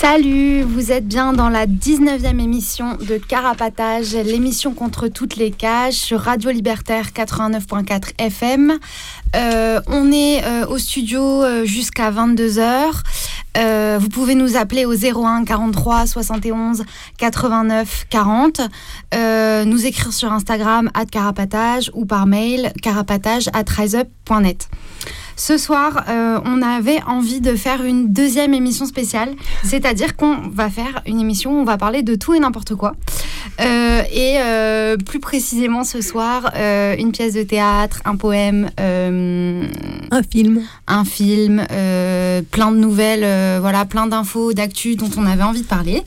Salut, vous êtes bien dans la 19e émission de Carapatage, l'émission contre toutes les cages sur Radio Libertaire 89.4 FM. Euh, on est euh, au studio euh, jusqu'à 22h. vous pouvez nous appeler au 01 43 71 89 40, nous écrire sur Instagram at carapatage ou par mail carapatage at riseup.net. Ce soir, euh, on avait envie de faire une deuxième émission spéciale, c'est-à-dire qu'on va faire une émission où on va parler de tout et n'importe quoi. Euh, et euh, plus précisément ce soir, une pièce de théâtre, un poème, un film, un film, plein de nouvelles, voilà, plein d'infos, d'actu dont on avait envie de parler.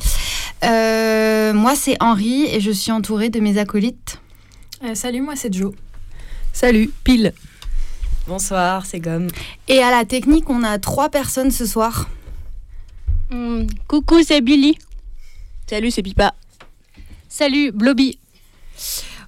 moi, c'est Henri et je suis entourée de mes acolytes. salut, moi c'est Joe. Salut, Pile. Bonsoir, c'est Gomme. Et à la technique, on a trois personnes ce soir. Hmm, coucou, c'est Billy. Salut, c'est Pipa. Salut, Blobby.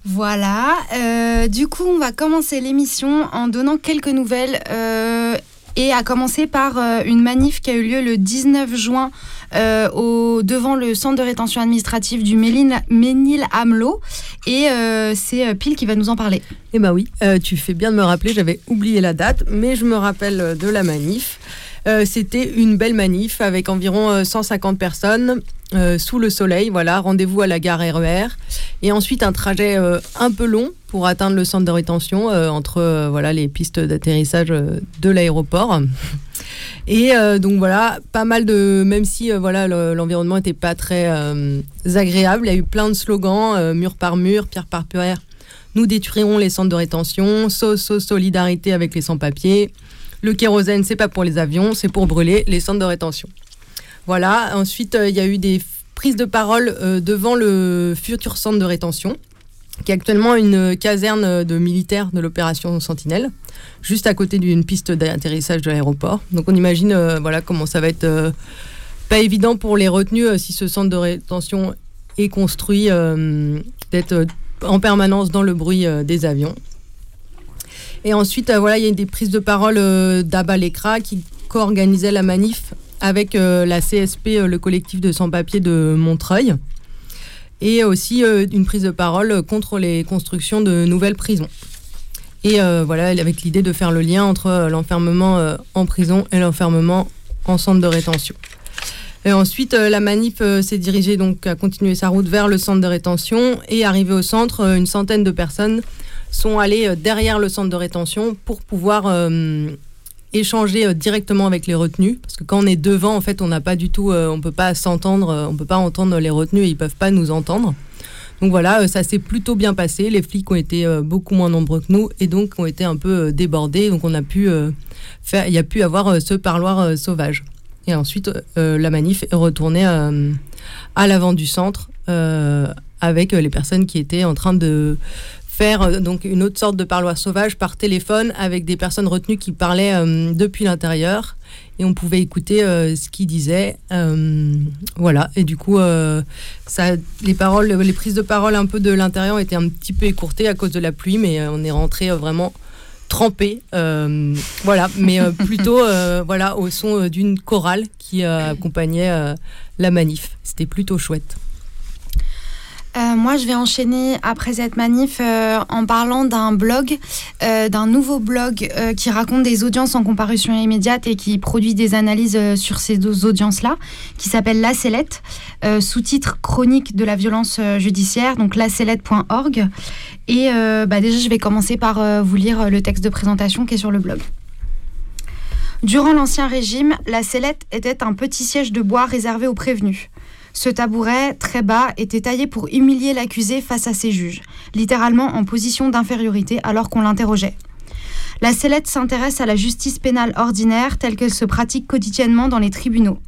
Voilà. Euh, du coup, on va commencer l'émission en donnant quelques nouvelles. Euh, et à commencer par euh, une manif qui a eu lieu le 19 juin euh, au, devant le centre de rétention administrative du Ménil-Amelot. Et euh, c'est Pile qui va nous en parler. Eh bien oui, tu fais bien de me rappeler, j'avais oublié la date, mais je me rappelle de la manif. C'était une belle manif avec environ 150 personnes sous le soleil. Voilà, rendez-vous à la gare RER. E et ensuite un trajet un peu long pour atteindre le centre de rétention entre voilà les pistes d'atterrissage de l'aéroport. Et euh, donc voilà, pas mal de, même si euh, voilà l'environnement n'était pas très euh, agréable, il y a eu plein de slogans, mur par mur, pierre par pierre. Nous détruirons les centres de rétention, so, solidarité avec les sans-papiers. Le kérosène, c'est pas pour les avions, c'est pour brûler les centres de rétention. Voilà. Ensuite, il y a eu des prises de parole devant le futur centre de rétention qui est actuellement une caserne de militaires de l'opération Sentinelle, juste à côté d'une piste d'atterrissage de l'aéroport. Donc on imagine euh, voilà comment ça va être euh, pas évident pour les retenus euh, si ce centre de rétention est construit d'être en permanence dans le bruit des avions. Et ensuite voilà il y a des prises de parole d'Abba Lekra qui co-organisait la manif avec la CSP, le collectif de sans-papiers de Montreuil et aussi euh, une prise de parole contre les constructions de nouvelles prisons. Et euh, voilà, avec l'idée de faire le lien entre euh, l'enfermement en prison et l'enfermement en centre de rétention. Et ensuite, la manif s'est dirigée donc à continuer sa route vers le centre de rétention et arrivé au centre, une centaine de personnes sont allées derrière le centre de rétention pour pouvoir échanger euh, directement avec les retenus. Parce que quand on est devant en fait on n'a pas du tout euh, on peut pas s'entendre euh, on peut pas entendre les retenus et ils peuvent pas nous entendre. Donc voilà ça s'est plutôt bien passé. Les flics ont été beaucoup moins nombreux que nous et donc ont été un peu débordés. Donc on a pu faire il y a pu avoir ce parloir sauvage. Et ensuite la manif est retournée à l'avant du centre avec les personnes qui étaient en train de faire euh, donc une autre sorte de parloir sauvage par téléphone avec des personnes retenues qui parlaient euh, depuis l'intérieur et on pouvait écouter euh, ce qu'ils disaient. voilà, et du coup, ça, les paroles, les prises de parole un peu de l'intérieur étaient un petit peu écourtées à cause de la pluie, mais on est rentré vraiment trempé, voilà, mais plutôt voilà au son d'une chorale qui accompagnait la manif. C'était plutôt chouette. Euh, moi, je vais enchaîner après cette manif euh, en parlant d'un blog, euh, d'un nouveau blog qui raconte des audiences en comparution immédiate et qui produit des analyses sur ces deux audiences-là, qui s'appelle La Sellette, sous-titre Chronique de la violence judiciaire, donc lacellette.org. Et bah, déjà, je vais commencer par vous lire le texte de présentation qui est sur le blog. Durant l'Ancien Régime, la sellette était un petit siège de bois réservé aux prévenus. Ce tabouret, très bas, était taillé pour humilier l'accusé face à ses juges, littéralement en position d'infériorité alors qu'on l'interrogeait. La sellette s'intéresse à la justice pénale ordinaire telle qu'elle se pratique quotidiennement dans les tribunaux.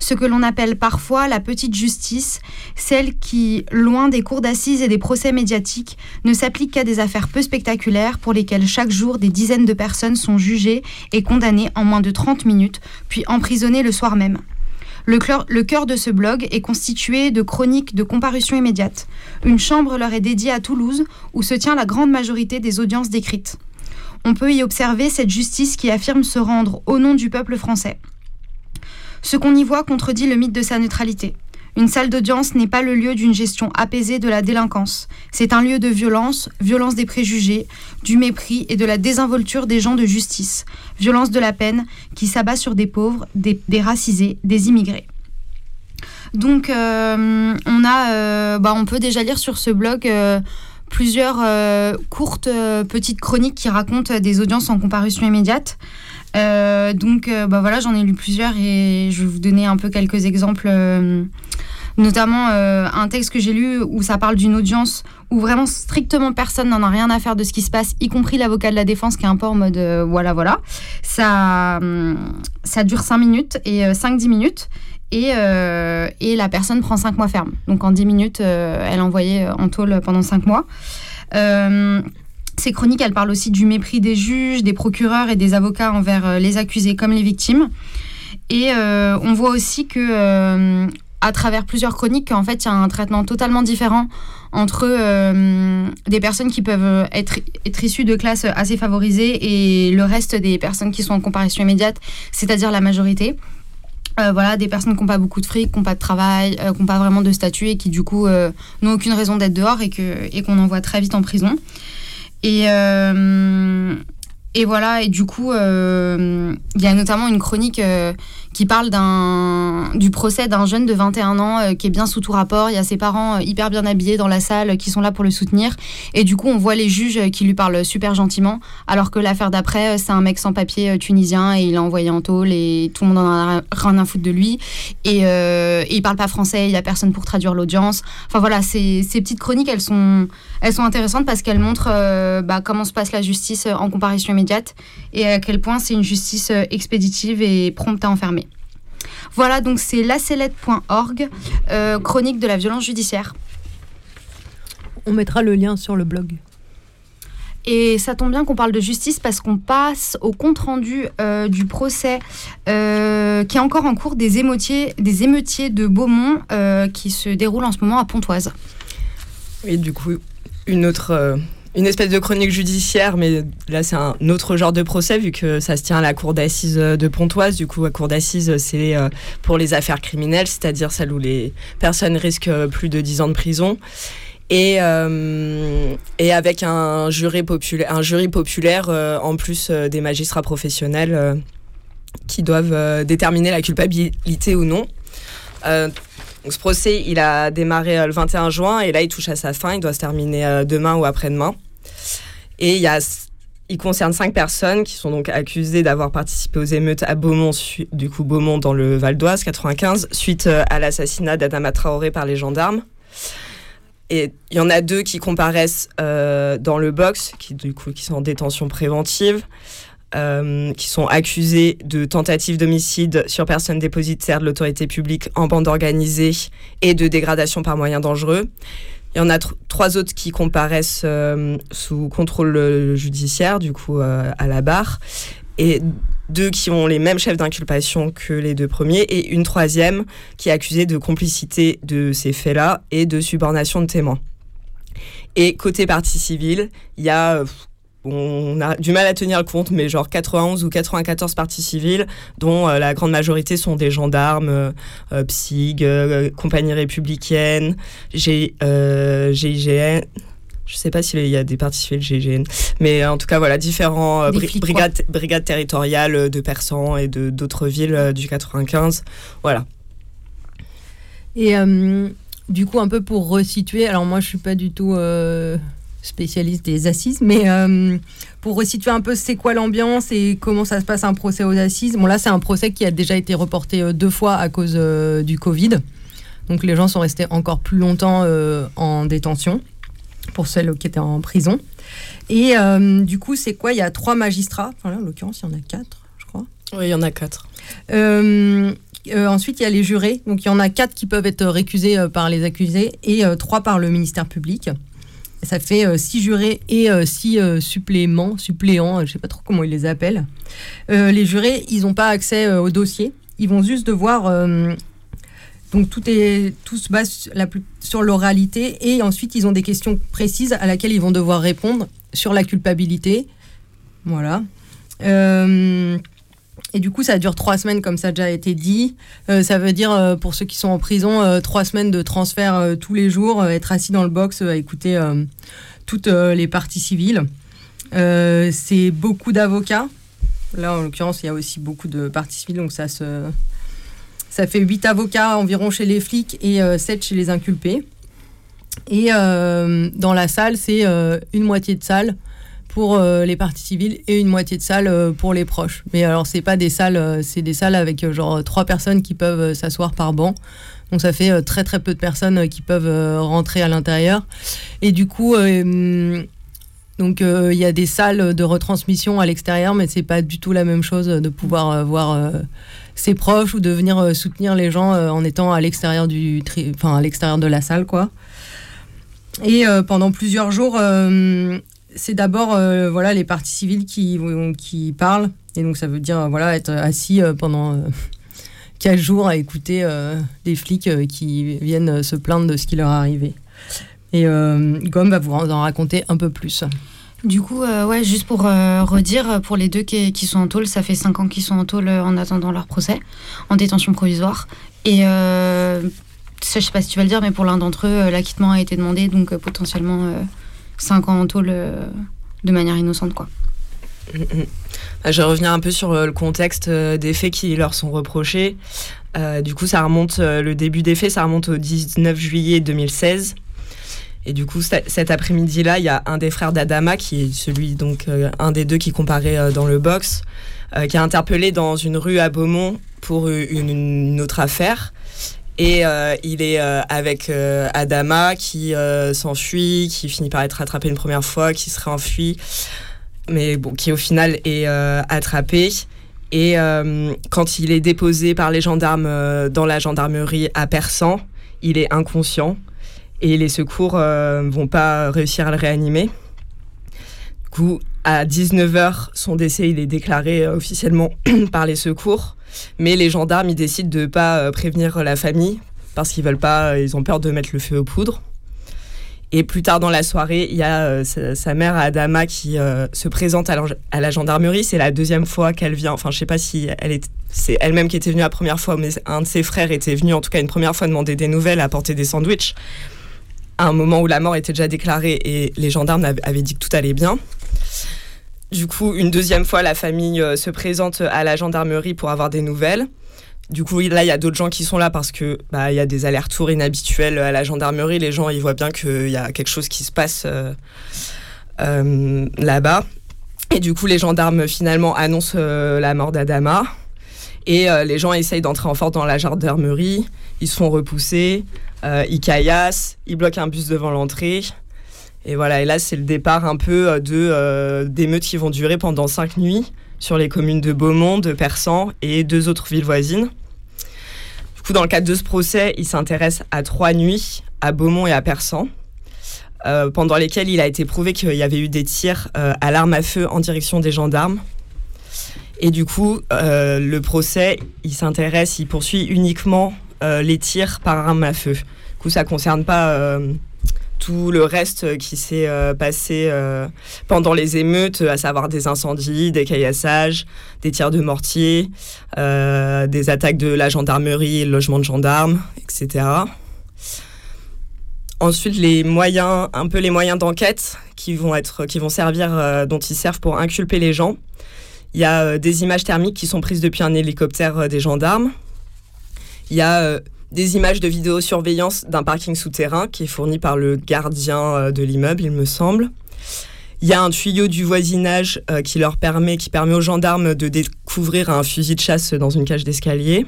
Ce que l'on appelle parfois la petite justice, celle qui, loin des cours d'assises et des procès médiatiques, ne s'applique qu'à des affaires peu spectaculaires pour lesquelles chaque jour des dizaines de personnes sont jugées et condamnées en moins de 30 minutes, puis emprisonnées le soir même. Le cœur, de ce blog est constitué de chroniques de comparution immédiate. Une chambre leur est dédiée à Toulouse, où se tient la grande majorité des audiences décrites. On peut y observer cette justice qui affirme se rendre au nom du peuple français. Ce qu'on y voit contredit le mythe de sa neutralité. Une salle d'audience n'est pas le lieu d'une gestion apaisée de la délinquance. C'est un lieu de violence, violence des préjugés, du mépris et de la désinvolture des gens de justice, violence de la peine qui s'abat sur des pauvres, des, racisés, des immigrés. Donc, euh, on, a, euh, bah, peut déjà lire sur ce blog euh, plusieurs courtes petites chroniques qui racontent des audiences en comparution immédiate. donc, bah, voilà, j'en ai lu plusieurs et je vais vous donner un peu quelques exemples notamment euh, un texte que j'ai lu où ça parle d'une audience où vraiment strictement personne n'en a rien à faire de ce qui se passe, y compris l'avocat de la défense qui est un peu en mode euh, voilà voilà. Ça, hum, ça dure 5 minutes et 5-10 euh, minutes. Et, et, la personne prend 5 mois ferme. Donc en 10 minutes, elle est envoyée en tôle pendant 5 mois. ces chroniques, elles parlent aussi du mépris des juges, des procureurs et des avocats envers les accusés comme les victimes. Et on voit aussi que à travers plusieurs chroniques qu'en fait, il y a un traitement totalement différent entre euh, des personnes qui peuvent être, issues de classes assez favorisées et le reste des personnes qui sont en comparaison immédiate, c'est-à-dire la majorité. Euh, voilà, des personnes qui n'ont pas beaucoup de fric, qui n'ont pas de travail, euh, qui n'ont pas vraiment de statut et qui du coup n'ont aucune raison d'être dehors et qu'on qu'on envoie très vite en prison. Et voilà, et du coup, il y a notamment une chronique qui parle du procès d'un jeune de 21 ans euh, qui est bien sous tout rapport. Il y a ses parents euh, hyper bien habillés dans la salle qui sont là pour le soutenir. Et du coup, on voit les juges qui lui parlent super gentiment, alors que l'affaire d'après, euh, c'est un mec sans papier tunisien et il est envoyé en tôle et tout le monde en a rien à foutre de lui. Et, et il parle pas français, il y a personne pour traduire l'audience. Enfin voilà, ces, ces, petites chroniques, elles sont, elles sont intéressantes parce qu'elles montrent bah, comment se passe la justice en comparaison immédiate et à quel point c'est une justice expéditive et prompte à enfermer. Voilà, donc c'est lacellette.org, euh, chronique de la violence judiciaire. On mettra le lien sur le blog. Et ça tombe bien qu'on parle de justice parce qu'on passe au compte-rendu euh, du procès euh, qui est encore en cours des émeutiers, des émeutiers de Beaumont qui se déroule en ce moment à Pontoise. Et du coup, une autre une espèce de chronique judiciaire, mais là c'est un autre genre de procès vu que ça se tient à la cour d'assises de Pontoise. Du coup, la cour d'assises, c'est euh, pour les affaires criminelles, c'est-à-dire celles où les personnes risquent plus de 10 ans de prison. Et, euh, avec un jury populaire, un jury populaire euh, en plus des magistrats professionnels qui doivent déterminer la culpabilité ou non. Donc ce procès, il a démarré le 21 juin et là, il touche à sa fin. Il doit se terminer demain ou après-demain. Et il, concerne cinq personnes qui sont donc accusées d'avoir participé aux émeutes à Beaumont, du coup Beaumont dans le Val d'Oise, 95, suite euh, à l'assassinat d'Adama Traoré par les gendarmes. Et il y en a deux qui comparaissent euh, dans le box, qui du coup qui sont en détention préventive, euh, qui sont accusés de tentative d'homicide sur personne dépositaire de l'autorité publique en bande organisée et de dégradation par moyens dangereux. Il y en a trois autres qui comparaissent euh, sous contrôle euh, judiciaire, du coup, euh, à la barre. Et deux qui ont les mêmes chefs d'inculpation que les deux premiers. Et une troisième qui est accusée de complicité de ces faits-là et de subornation de témoins. Et côté partie civile, il y a on a du mal à tenir le compte, mais genre 91 ou 94 parties civiles, dont la grande majorité sont des gendarmes, PSIG, compagnie républicaine, GIGN, je ne sais pas s'il y a des parties civiles GIGN, mais en tout cas, voilà, différents brigades, brigades territoriales de Persan et de d'autres villes du 95. Voilà. Et du coup, un peu pour resituer, alors moi je suis pas du tout euh, spécialiste des assises, mais euh, pour resituer un peu c'est quoi l'ambiance et comment ça se passe un procès aux assises? Bon là c'est un procès qui a déjà été reporté euh, deux fois à cause du Covid. Donc les gens sont restés encore plus longtemps en détention pour celles qui étaient en prison. Et du coup c'est quoi? Il y a trois magistrats, enfin en l'occurrence il y en a quatre je crois. Oui il y en a quatre. Euh, ensuite, il y a les jurés. Donc, il y en a quatre qui peuvent être récusés euh, par les accusés et euh, trois par le ministère public. Ça fait six jurés et six suppléments, suppléants, je sais pas trop comment ils les appellent. les jurés, ils n'ont pas accès au dossier. Ils vont juste devoir donc tout est tout se base sur l'oralité et ensuite ils ont des questions précises à laquelle ils vont devoir répondre sur la culpabilité. Voilà. Et du coup, ça dure trois semaines, comme ça a déjà été dit. Euh, ça veut dire, euh, pour ceux qui sont en prison, euh, trois semaines de transfert tous les jours, être assis dans le box écouter toutes les parties civiles. c'est beaucoup d'avocats. Là, en l'occurrence, il y a aussi beaucoup de parties civiles, donc ça, se... ça fait huit avocats environ chez les flics et sept chez les inculpés. Et dans la salle, c'est une moitié de salle pour euh, les parties civiles et une moitié de salle euh, pour les proches. Mais alors, c'est pas des salles, euh, c'est des salles avec genre trois personnes qui peuvent s'asseoir par banc. Donc ça fait très très peu de personnes qui peuvent rentrer à l'intérieur. Et du coup, donc il y a des salles de retransmission à l'extérieur, mais c'est pas du tout la même chose de pouvoir voir ses proches ou de venir soutenir les gens en étant à l'extérieur du, enfin à l'extérieur de la salle, quoi. Et pendant plusieurs jours, c'est d'abord euh, voilà les parties civiles qui, qui parlent. Et donc ça veut dire voilà être assis euh, pendant euh, quatre jours à écouter des flics qui viennent se plaindre de ce qui leur est arrivé. Et Gomme va vous en raconter un peu plus. Du coup, ouais, juste pour redire, pour les deux qui, qui, sont en tôle, ça fait cinq ans qu'ils sont en tôle en attendant leur procès, en détention provisoire. Et je sais pas si tu vas le dire, mais pour l'un d'entre eux, l'acquittement a été demandé, donc potentiellement 5 ans en tôle euh, de manière innocente, quoi. Mm, mm. Bah, je vais revenir un peu sur euh, le contexte euh, des faits qui leur sont reprochés. du coup, ça remonte, le début des faits, ça remonte au 19 juillet 2016. Et du coup, cet après-midi-là, il y a un des frères d'Adama, qui est celui, donc, un des deux qui comparait dans le box, qui a interpellé dans une rue à Beaumont pour une autre affaire. Et euh, il est euh, avec euh, Adama qui s'enfuit, qui finit par être rattrapé une première fois, qui se réenfuit, mais qui au final est attrapé. Et quand il est déposé par les gendarmes dans la gendarmerie à Persan, il est inconscient et les secours vont pas réussir à le réanimer. Du coup, à 19h, son décès est déclaré officiellement par les secours. Mais les gendarmes, ils décident de ne pas euh, prévenir la famille parce qu'ils veulent pas, euh, ils ont peur de mettre le feu aux poudres. Et plus tard dans la soirée, il y a euh, sa, mère Adama qui se présente à la, gendarmerie. C'est la deuxième fois qu'elle vient. Enfin, je sais pas si elle est, c'est elle-même qui était venue la première fois, mais un de ses frères était venu en tout cas une première fois demander des nouvelles, apporter des sandwichs. À un moment où la mort était déjà déclarée et les gendarmes avaient dit que tout allait bien. Du coup, une deuxième fois, la famille euh, se présente à la gendarmerie pour avoir des nouvelles. Du coup, là, il y a d'autres gens qui sont là parce que bah, il y a des allers-retours inhabituels à la gendarmerie. Les gens, ils voient bien qu'il y a quelque chose qui se passe euh, euh, là-bas. Et du coup, les gendarmes finalement annoncent la mort d'Adama. Et les gens essayent d'entrer en force dans la gendarmerie. Ils se font repousser. ils caillassent. Ils bloquent un bus devant l'entrée. Et voilà, là, c'est le départ un peu euh, de euh, d'émeutes qui vont durer pendant cinq nuits sur les communes de Beaumont, de Persan et deux autres villes voisines. Du coup, dans le cadre de ce procès, il s'intéresse à trois nuits à Beaumont et à Persan, euh, pendant lesquelles il a été prouvé qu'il y avait eu des tirs à l'arme à feu en direction des gendarmes. Et du coup, le procès, il s'intéresse, il poursuit uniquement les tirs par arme à feu. Du coup, ça concerne pas tout le reste qui s'est passé pendant les émeutes, à savoir des incendies, des caillassages, des tirs de mortier, des attaques de la gendarmerie, le logement de gendarmes, etc. Ensuite, les moyens, un peu les moyens d'enquête qui vont être, qui vont servir, euh, dont ils servent pour inculper les gens. Il y a euh, des images thermiques qui sont prises depuis un hélicoptère euh, des gendarmes. Il y a des images de vidéosurveillance d'un parking souterrain qui est fourni par le gardien de l'immeuble, il me semble. Il y a un tuyau du voisinage qui leur permet, qui permet aux gendarmes de découvrir un fusil de chasse dans une cage d'escalier.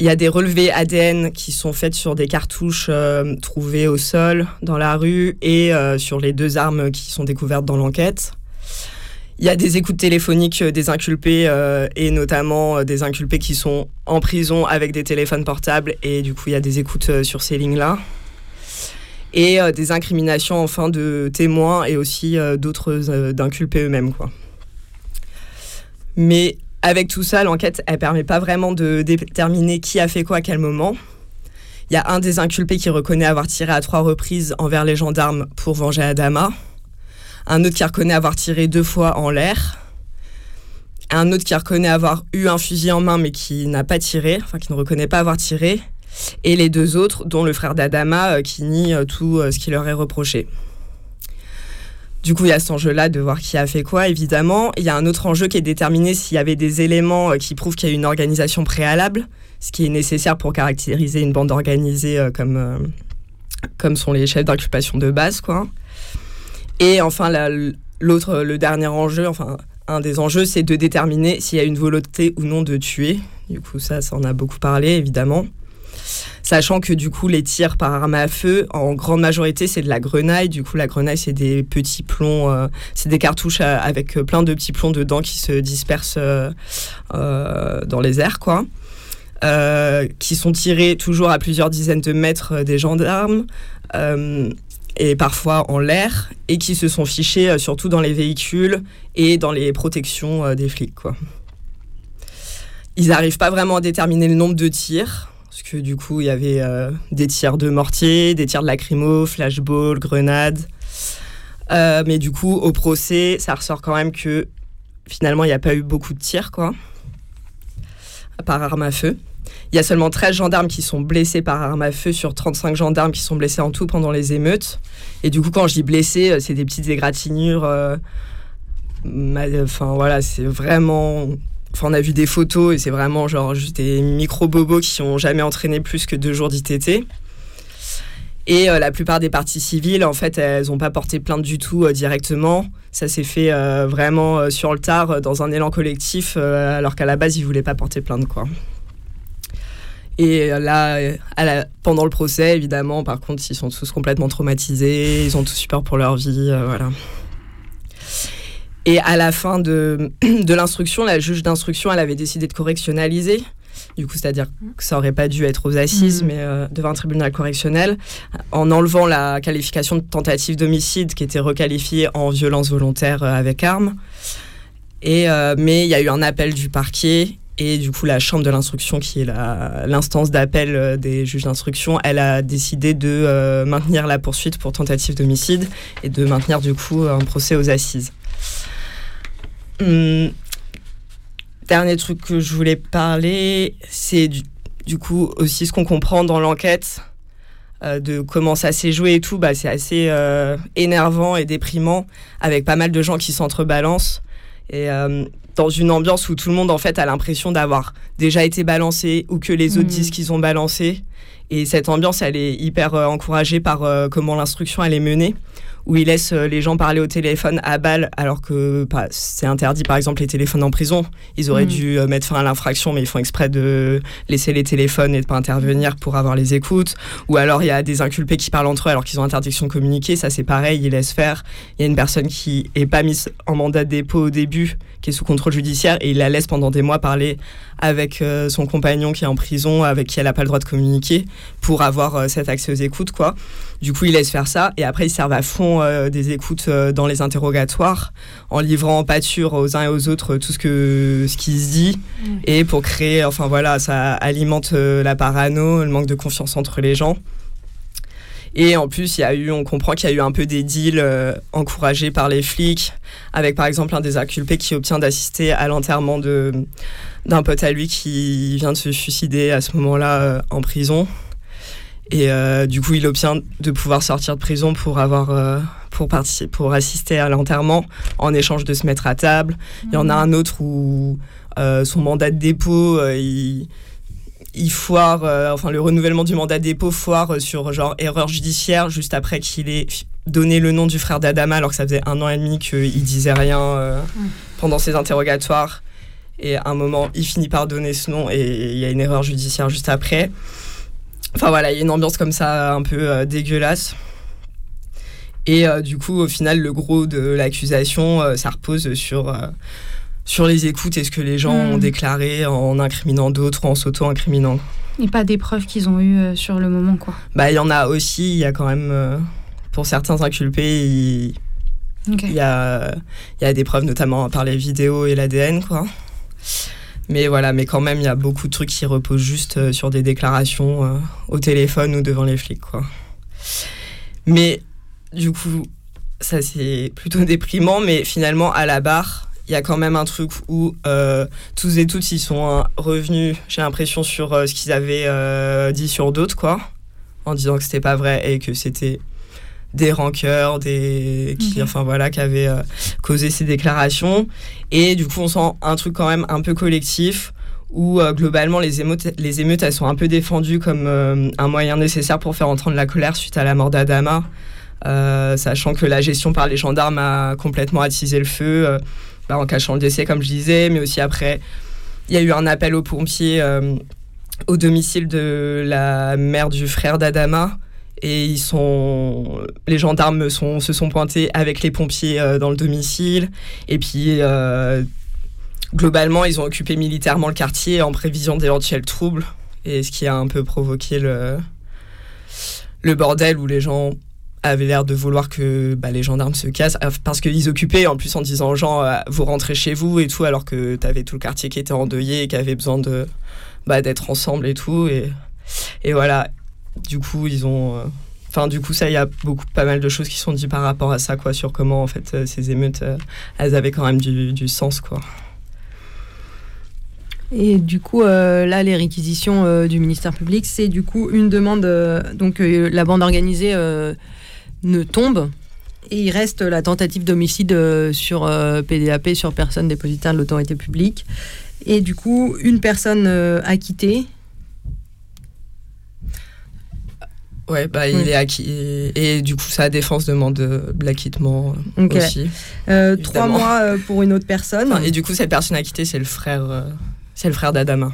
Il y a des relevés ADN qui sont faits sur des cartouches euh, trouvées au sol, dans la rue, et euh, sur les deux armes qui sont découvertes dans l'enquête. Il y a des écoutes téléphoniques des inculpés, euh, et notamment des inculpés qui sont en prison avec des téléphones portables, et du coup il y a des écoutes sur ces lignes-là. Et des incriminations enfin de témoins et aussi d'autres d'inculpés eux-mêmes. Quoi. Mais avec tout ça, l'enquête, elle permet pas vraiment de déterminer qui a fait quoi à quel moment. Il y a un des inculpés qui reconnaît avoir tiré à trois reprises envers les gendarmes pour venger Adama. Un autre qui reconnaît avoir tiré deux fois en l'air. Un autre qui reconnaît avoir eu un fusil en main mais qui n'a pas tiré, enfin qui ne reconnaît pas avoir tiré. Et les deux autres, dont le frère d'Adama, euh, qui nie euh, tout euh, ce qui leur est reproché. Du coup, il y a cet enjeu-là de voir qui a fait quoi, évidemment. Il y a un autre enjeu qui est déterminé s'il y avait des éléments qui prouvent qu'il y a une organisation préalable, ce qui est nécessaire pour caractériser une bande organisée comme, comme sont les chefs d'inculpation de base, quoi. Et enfin, l'autre, le dernier enjeu, enfin, un des enjeux, c'est de déterminer s'il y a une volonté ou non de tuer. Du coup, ça, ça en a beaucoup parlé, évidemment. Sachant que du coup les tirs par arme à feu en grande majorité c'est de la grenaille. Du coup la grenaille c'est des petits plombs euh, c'est des cartouches euh, avec euh, plein de petits plombs dedans qui se dispersent dans les airs quoi. Qui sont tirés toujours à plusieurs dizaines de mètres des gendarmes et parfois en l'air et qui se sont fichés surtout dans les véhicules et dans les protections des flics quoi ils n'arrivent pas vraiment à déterminer le nombre de tirs parce que du coup, il y avait euh, des tirs de mortier, des tirs de lacrymo, flashball, grenades. Euh, mais du coup, au procès, ça ressort quand même que finalement, il n'y a pas eu beaucoup de tirs, quoi, par arme à feu. Il y a seulement 13 gendarmes qui sont blessés par arme à feu sur 35 gendarmes qui sont blessés en tout pendant les émeutes. Et du coup, quand je dis blessés, euh, c'est des petites égratignures. Enfin voilà, c'est vraiment on a vu des photos et c'est vraiment genre des micro-bobos qui ont jamais entraîné plus que deux jours d'ITT. Et euh, la plupart des parties civiles, en fait, elles n'ont pas porté plainte du tout euh, directement. Ça s'est fait euh, vraiment sur le tard, dans un élan collectif, alors qu'à la base, ils voulaient pas porter plainte, quoi. Et là, pendant le procès, évidemment, par contre, ils sont tous complètement traumatisés, ils ont tous eu peur pour leur vie, voilà. Et à la fin de, de l'instruction, la juge d'instruction, elle avait décidé de correctionnaliser. Du coup, c'est-à-dire que ça aurait pas dû être aux assises, mm. mais euh, devant un tribunal correctionnel, en enlevant la qualification de tentative d'homicide qui était requalifiée en violence volontaire euh, avec arme. Et, euh, mais il y a eu un appel du parquet et du coup, la chambre de l'instruction, qui est l'instance d'appel des juges d'instruction, elle a décidé de maintenir la poursuite pour tentative d'homicide et de maintenir du coup un procès aux assises. Hum, dernier truc que je voulais parler, c'est du, coup aussi ce qu'on comprend dans l'enquête euh, de comment ça s'est joué et tout. Bah, c'est assez euh, énervant et déprimant avec pas mal de gens qui s'entrebalancent. Et euh, dans une ambiance où tout le monde en fait a l'impression d'avoir déjà été balancé ou que les autres mmh. disent qu'ils ont balancé. Et cette ambiance, elle est hyper encouragée par comment l'instruction elle est menée où ils laissent euh, les gens parler au téléphone à balle alors que bah, c'est interdit par exemple les téléphones en prison. Ils auraient mm. dû euh, mettre fin à l'infraction mais ils font exprès de laisser les téléphones et de pas intervenir pour avoir les écoutes. Ou alors il y a des inculpés qui parlent entre eux alors qu'ils ont interdiction de communiquer, ça c'est pareil, ils laissent faire. Il y a une personne qui est pas mise en mandat de dépôt au début, qui est sous contrôle judiciaire et il la laisse pendant des mois parler avec euh, son compagnon qui est en prison, avec qui elle n'a pas le droit de communiquer pour avoir cet accès aux écoutes quoi. Du coup, ils laissent faire ça et après ils servent à fond euh, des écoutes euh, dans les interrogatoires en livrant en pâture aux uns et aux autres tout ce que ce qui se dit mm. et pour créer, enfin voilà, ça alimente euh, la parano, le manque de confiance entre les gens. Et en plus, il y a eu, on comprend qu'il y a eu un peu des deals encouragés par les flics, avec par exemple un des inculpés qui obtient d'assister à l'enterrement d'un pote à lui qui vient de se suicider à ce moment-là en prison. Et du coup, il obtient de pouvoir sortir de prison pour avoir pour, participer, pour assister à l'enterrement en échange de se mettre à table. Il y en a mhm. un autre où euh, son mandat de dépôt, euh, il, foire, euh, enfin le renouvellement du mandat de dépôt foire sur genre erreur judiciaire juste après qu'il ait donné le nom du frère d'Adama alors que ça faisait un an et demi qu'il disait rien mhm. pendant ses interrogatoires. Et à un moment, il finit par donner ce nom et il y a une erreur judiciaire juste après. Enfin voilà, il y a une ambiance comme ça un peu dégueulasse. Et euh, du coup, au final, le gros de l'accusation, euh, ça repose sur, euh, sur les écoutes et ce que les gens ont hmm. déclaré en incriminant d'autres ou en s'auto-incriminant. Et pas des preuves qu'ils ont eues sur le moment, quoi. Bah, il y en a aussi. Il y a quand même, pour certains inculpés, il y, a, y a des preuves, notamment par les vidéos et l'ADN, quoi. Mais voilà, mais quand même, il y a beaucoup de trucs qui reposent juste sur des déclarations au téléphone ou devant les flics, quoi. Mais du coup, ça c'est plutôt déprimant, mais finalement, à la barre, il y a quand même un truc où euh, tous et toutes ils sont hein, revenus, j'ai l'impression, sur euh, ce qu'ils avaient euh, dit sur d'autres, quoi, en disant que c'était pas vrai et que c'était des rancœurs, des qui, enfin voilà, qui avaient causé ces déclarations. Et du coup, on sent un truc quand même un peu collectif où globalement les émeutes, les émeutes, elles sont un peu défendues comme un moyen nécessaire pour faire entendre la colère suite à la mort d'Adama. Euh, sachant que la gestion par les gendarmes a complètement attisé le feu, euh, bah, en cachant le décès, comme je disais, mais aussi après, il y a eu un appel aux pompiers euh, au domicile de la mère du frère d'Adama. Et ils sont, les gendarmes se sont pointés avec les pompiers dans le domicile. Et puis, globalement, ils ont occupé militairement le quartier en prévision d'éventuels troubles. Et ce qui a un peu provoqué le, bordel où les gens avait l'air de vouloir que bah, les gendarmes se cassent euh, parce qu'ils occupaient en plus en disant aux gens euh, vous rentrez chez vous et tout alors que tu avais tout le quartier qui était endeuillé et qui avait besoin de bah, d'être ensemble et tout et voilà du coup ils ont euh, enfin du coup ça il y a beaucoup pas mal de choses qui sont dites par rapport à ça quoi sur comment en fait ces émeutes elles avaient quand même du, du sens quoi et du coup, là, les réquisitions du ministère public, c'est du coup une demande. donc, la bande organisée ne tombe. Et il reste la tentative d'homicide euh, sur PDAP euh, sur personne dépositaire de l'autorité publique. Et du coup, une personne euh, acquittée. Ouais, bah, il est acquis. Et, du coup, sa défense demande de l'acquittement aussi. trois mois pour une autre personne. et du coup, cette personne acquittée, c'est le frère, c'est le frère d'Adama.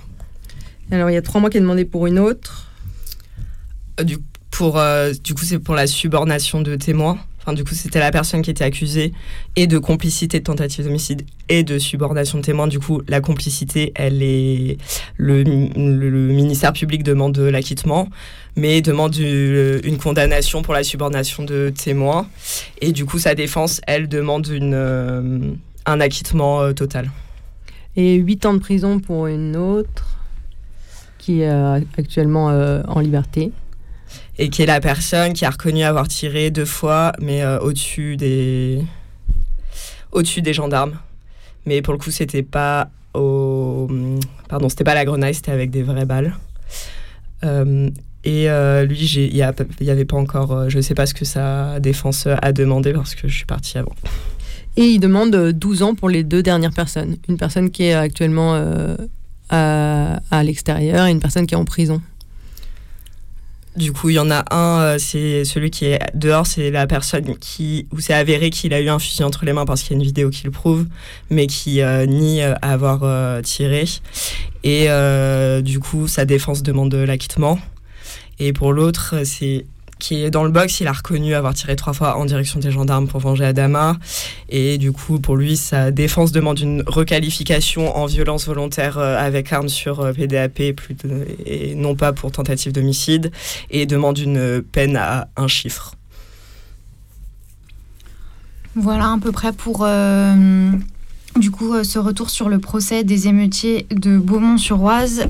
Alors, il y a trois mois qui est demandé pour une autre. Du pour, euh, du coup, c'est pour la subornation de témoins. Du coup, c'était la personne qui était accusée et de complicité de tentative d'homicide et de subornation de témoins. Du coup, la complicité, elle est le, ministère public demande l'acquittement, mais demande une, condamnation pour la subornation de témoins. Et du coup, sa défense, elle demande une, euh, un acquittement euh, total. Et 8 ans de prison pour une autre qui est actuellement en liberté et qui est la personne qui a reconnu avoir tiré deux fois, mais euh, au-dessus des au-dessus des gendarmes. Mais pour le coup, c'était pas au pardon, c'était pas la grenaille, c'était avec des vraies balles. Euh, et euh, lui, il n'y avait pas encore, je ne sais pas ce que sa défense a demandé parce que je suis partie avant. Et il demande 12 ans pour les deux dernières personnes. Une personne qui est actuellement à, à l'extérieur et une personne qui est en prison. Du coup, il y en a un, euh, c'est celui qui est dehors, c'est la personne qui, où c'est avéré qu'il a eu un fusil entre les mains parce qu'il y a une vidéo qui le prouve, mais qui euh, nie euh, avoir tiré. Et du coup, sa défense demande l'acquittement. Et pour l'autre, c'est qui est dans le box, il a reconnu avoir tiré trois fois en direction des gendarmes pour venger Adama. Et du coup, pour lui, sa défense demande une requalification en violence volontaire euh, avec arme sur PDAP euh, et non pas pour tentative d'homicide. Et demande une peine à un chiffre. Voilà à peu près pour, euh, du coup, ce retour sur le procès des émeutiers de Beaumont-sur-Oise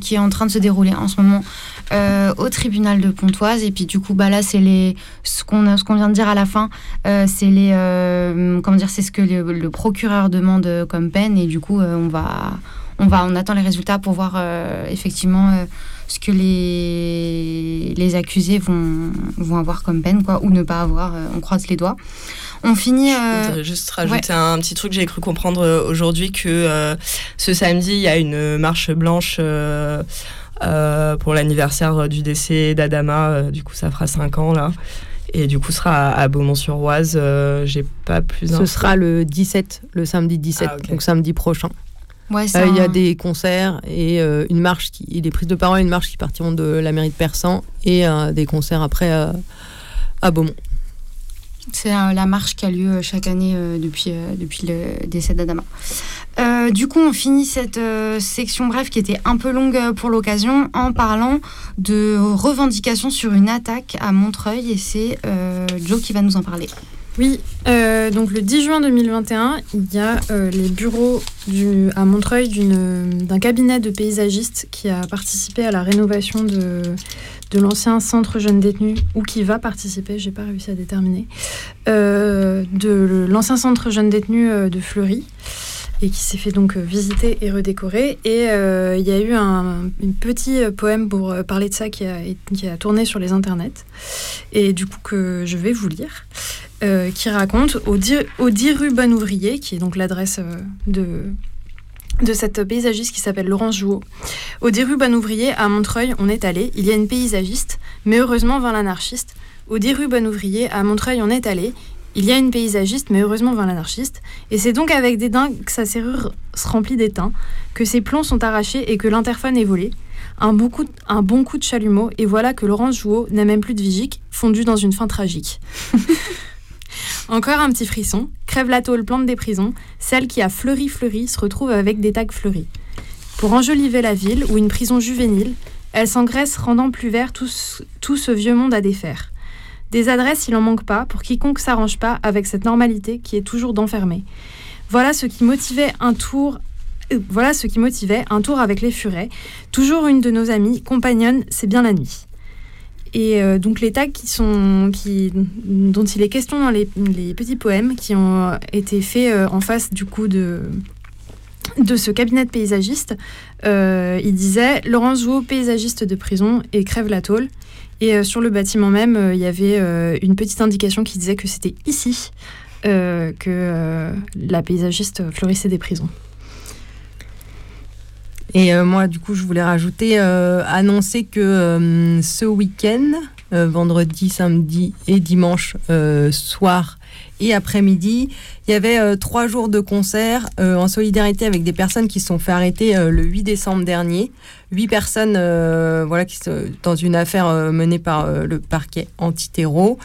qui est en train de se dérouler en ce moment au tribunal de Pontoise. Et puis, du coup, bah, là, c'est les ce qu'on ce vient de dire à la fin, c'est les comment dire, c'est ce que le, le, procureur demande comme peine. Et du coup, on va on va on attend les résultats pour voir effectivement ce que les, les accusés vont, vont avoir comme peine, quoi, ou ne pas avoir. Euh, on croise les doigts. On finit. Euh... juste rajouter un petit truc. J'ai cru comprendre euh, aujourd'hui que euh, ce samedi, il y a une marche blanche. pour l'anniversaire du décès d'Adama, du coup ça fera 5 ans là. Et du coup, ce sera à, Beaumont-sur-Oise. J'ai pas plus. Ce sera le 17, le samedi 17, ah, donc samedi prochain. Ouais, euh, il y a des concerts et euh, une marche, qui, des prises de parole, une marche qui partiront de la mairie de Persan et euh, des concerts après à Beaumont. C'est la marche qui a lieu chaque année depuis, depuis le décès d'Adama. du coup, on finit cette section bref qui était un peu longue pour l'occasion en parlant de revendications sur une attaque à Montreuil et c'est Joe qui va nous en parler. Oui, euh, donc le 10 juin 2021, il y a euh, les bureaux à Montreuil d'un cabinet de paysagistes qui a participé à la rénovation de, l'ancien centre jeune détenu ou qui va participer, j'ai pas réussi à déterminer, euh, de l'ancien centre jeune détenu de Fleury et qui s'est fait donc visiter et redécorer. Et il y a eu un, petit poème pour parler de ça qui a, qui a tourné sur les internets et du coup que je vais vous lire. Euh, qui raconte au 10, au 10 rue Bon Ouvrier, qui est donc l'adresse euh, de, de cette paysagiste qui s'appelle Laurence Jouot. Au 10 rue Bon Ouvrier, à Montreuil, on est allé. Il y a une paysagiste, mais heureusement vint l'anarchiste. Au 10 rue Bon Ouvrier, à Montreuil, on est allé. Il y a une paysagiste, mais heureusement vint l'anarchiste. Et c'est donc avec des dingues que sa serrure se remplit d'étain, que ses plombs sont arrachés et que l'interphone est volé. Un bon, coup de, un bon coup de chalumeau, et voilà que Laurence Jouot n'a même plus de vigique, fondue dans une fin tragique. Encore un petit frisson. Crève la tôle, plante des prisons. Celle qui a fleuri fleuri se retrouve avec des tags fleuris. Pour enjoliver la ville ou une prison juvénile, elle s'engraisse rendant plus vert tout ce, vieux monde à défaire. Des adresses, il n'en manque pas pour quiconque s'arrange pas avec cette normalité qui est toujours d'enfermer. Voilà ce qui motivait un tour euh, voilà ce qui motivait un tour avec les furets. Toujours une de nos amies, compagnonne, c'est bien la nuit. Et euh, donc les tags qui sont, dont il est question dans les, petits poèmes qui ont été faits euh, en face du coup de, de ce cabinet de paysagistes, euh, il disait Laurence Jouot, paysagiste de prison, et crève la tôle. Et sur le bâtiment même, il y avait une petite indication qui disait que c'était ici que la paysagiste fleurissait des prisons. Et euh, moi, du coup, je voulais rajouter, euh, annoncer que euh, ce week-end, vendredi, samedi et dimanche soir et après-midi, il y avait trois jours de concert en solidarité avec des personnes qui se sont fait arrêter le 8 décembre dernier. Huit personnes, voilà, qui dans une affaire menée par le parquet anti-terreau.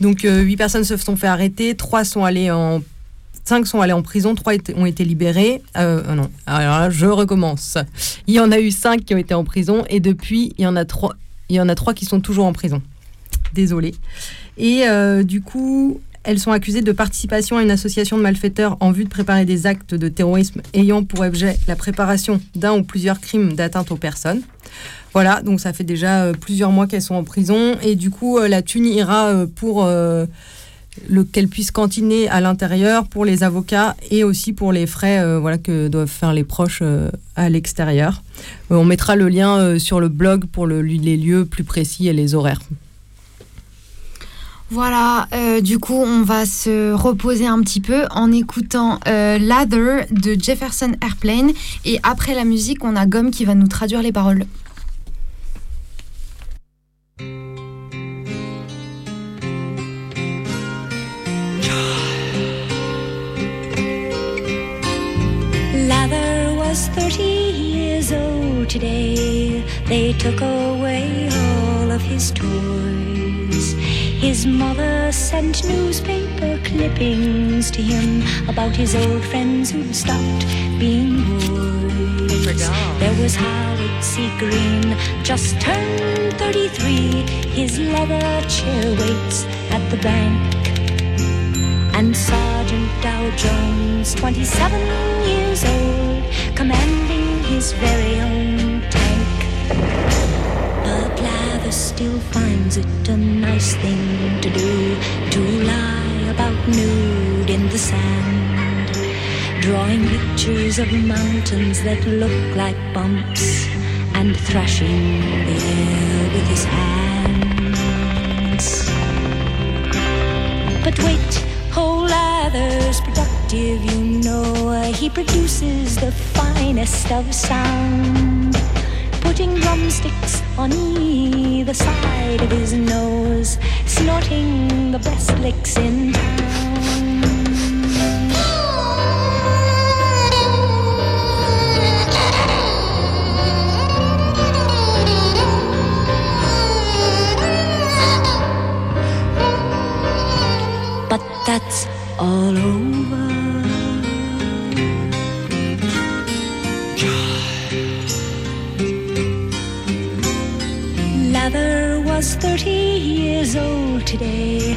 Donc, huit personnes se sont fait arrêter, trois sont allées en Cinq sont allés en prison, trois ont été libérés. Euh, euh, non, alors là, je recommence. Il y en a eu cinq qui ont été en prison et depuis, il y en a trois, il y en a qui sont toujours en prison. Désolée. Et euh, du coup, elles sont accusées de participation à une association de malfaiteurs en vue de préparer des actes de terrorisme ayant pour objet la préparation d'un ou plusieurs crimes d'atteinte aux personnes. Voilà, donc ça fait déjà plusieurs mois qu'elles sont en prison et du coup, la thune ira pour qu'elle puisse cantiner à l'intérieur pour les avocats et aussi pour les frais euh, voilà, que doivent faire les proches euh, à l'extérieur. Euh, on mettra le lien sur le blog pour les lieux plus précis et les horaires. Voilà, du coup, on va se reposer un petit peu en écoutant Lather de Jefferson Airplane. Et après la musique, on a Gomme qui va nous traduire les paroles. Was 30 years old today. They took away all of his toys. His mother sent newspaper clippings to him about his old friends who stopped being boys. There was Howard C. Green, just turned 33. His leather chair waits at the bank and Sergeant Dow Jones, 27 years old, commanding his very own tank. But Lather still finds it a nice thing to do to lie about nude in the sand, drawing pictures of mountains that look like bumps and thrashing the air with his hands. But wait, whole productive, you know. Uh, he produces the finest of sound, putting drumsticks on either side of his nose, snorting the best licks in town. Today,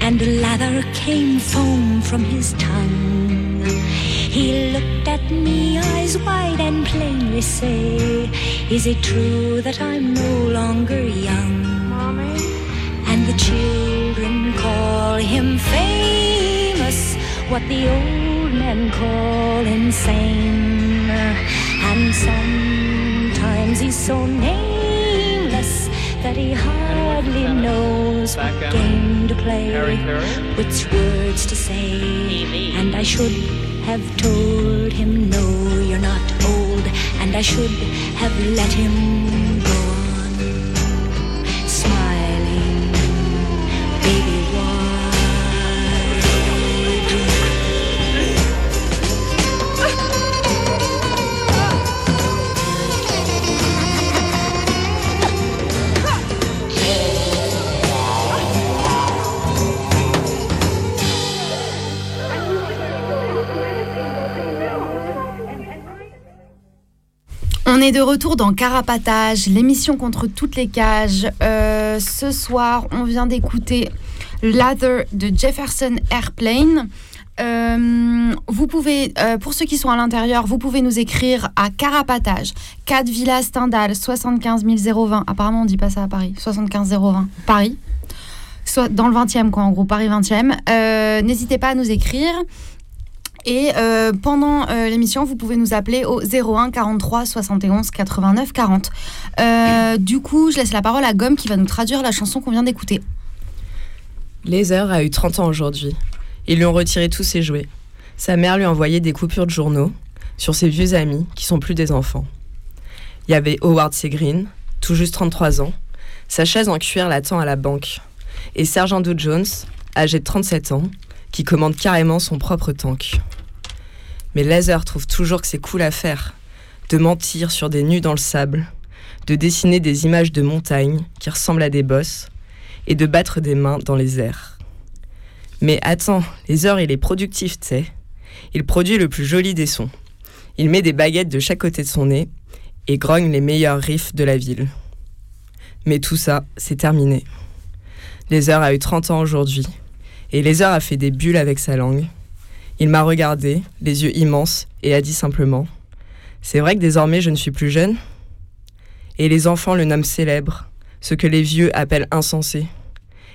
and the lather came foam from his tongue. He looked at me, eyes wide, and plainly say, Is it true that I'm no longer young? Mommy? And the children call him famous, what the old men call insane. And sometimes he's so nameless that he hardly knows what game to play, which words to say. And I should have told him, No, you're not old, and I should have let him est de retour dans Carapatage, l'émission contre toutes les cages. Euh, ce soir, on vient d'écouter Lather de Jefferson Airplane. Euh, vous pouvez, euh, pour ceux qui sont à l'intérieur, vous pouvez nous écrire à Carapatage, 4 Villa Stendhal, 75 020. Apparemment, on dit pas ça à Paris. 75 020, Paris. Soit dans le 20e, quoi, en gros, Paris 20e. Euh, N'hésitez pas à nous écrire. Et euh, pendant euh, l'émission, vous pouvez nous appeler au 01 43 71 89 40. Euh, du coup, je laisse la parole à Gomme qui va nous traduire la chanson qu'on vient d'écouter. Laser a eu 30 ans aujourd'hui. Ils lui ont retiré tous ses jouets. Sa mère lui a envoyé des coupures de journaux sur ses vieux amis qui sont plus des enfants. Il y avait Howard Segreen, tout juste 33 ans. Sa chaise en cuir l'attend à la banque. Et Sergent Dow Jones, âgé de 37 ans, qui commande carrément son propre tank. Mais Laser trouve toujours que c'est cool à faire, de mentir sur des nus dans le sable, de dessiner des images de montagnes qui ressemblent à des bosses, et de battre des mains dans les airs. Mais attends, Laser il est productif, tu sais. Il produit le plus joli des sons. Il met des baguettes de chaque côté de son nez et grogne les meilleurs riffs de la ville. Mais tout ça, c'est terminé. Laser a eu 30 ans aujourd'hui. Et Laser a fait des bulles avec sa langue. Il m'a regardé, les yeux immenses, et a dit simplement C'est vrai que désormais je ne suis plus jeune Et les enfants le nomment célèbre, ce que les vieux appellent insensé.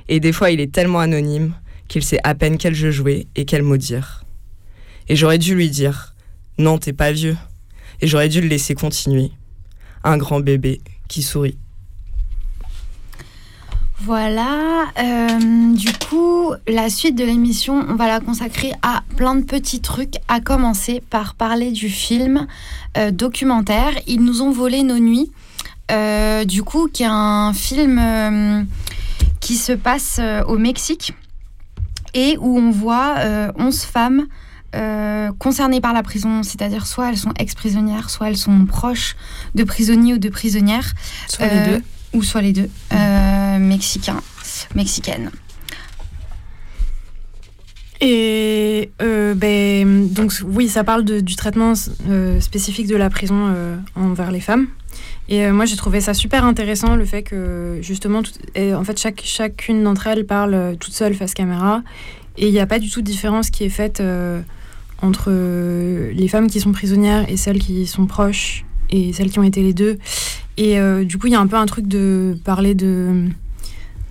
Et des fois il est tellement anonyme qu'il sait à peine quel jeu jouer et quel mot dire. Et j'aurais dû lui dire Non, t'es pas vieux. Et j'aurais dû le laisser continuer. Un grand bébé qui sourit. Voilà, euh, du coup, la suite de l'émission, on va la consacrer à plein de petits trucs, à commencer par parler du film euh, documentaire Ils nous ont volé nos nuits, euh, du coup, qui est un film qui se passe au Mexique et où on voit euh, 11 femmes euh, concernées par la prison, c'est-à-dire soit elles sont ex-prisonnières, soit elles sont proches de prisonniers ou de prisonnières. Soit les deux. Ou soit les deux, euh, mexicains, mexicaines. Et euh, ben, donc oui, ça parle de- du traitement euh, spécifique de la prison euh, envers les femmes. Et moi, j'ai trouvé ça super intéressant le fait que justement, tout- et en fait, chaque, chacune d'entre elles parle toute seule face caméra Et il n'y a pas du tout de différence qui est faite entre les femmes qui sont prisonnières et celles qui sont proches et celles qui ont été les deux. Et euh, du coup, il y a un peu un truc de parler de,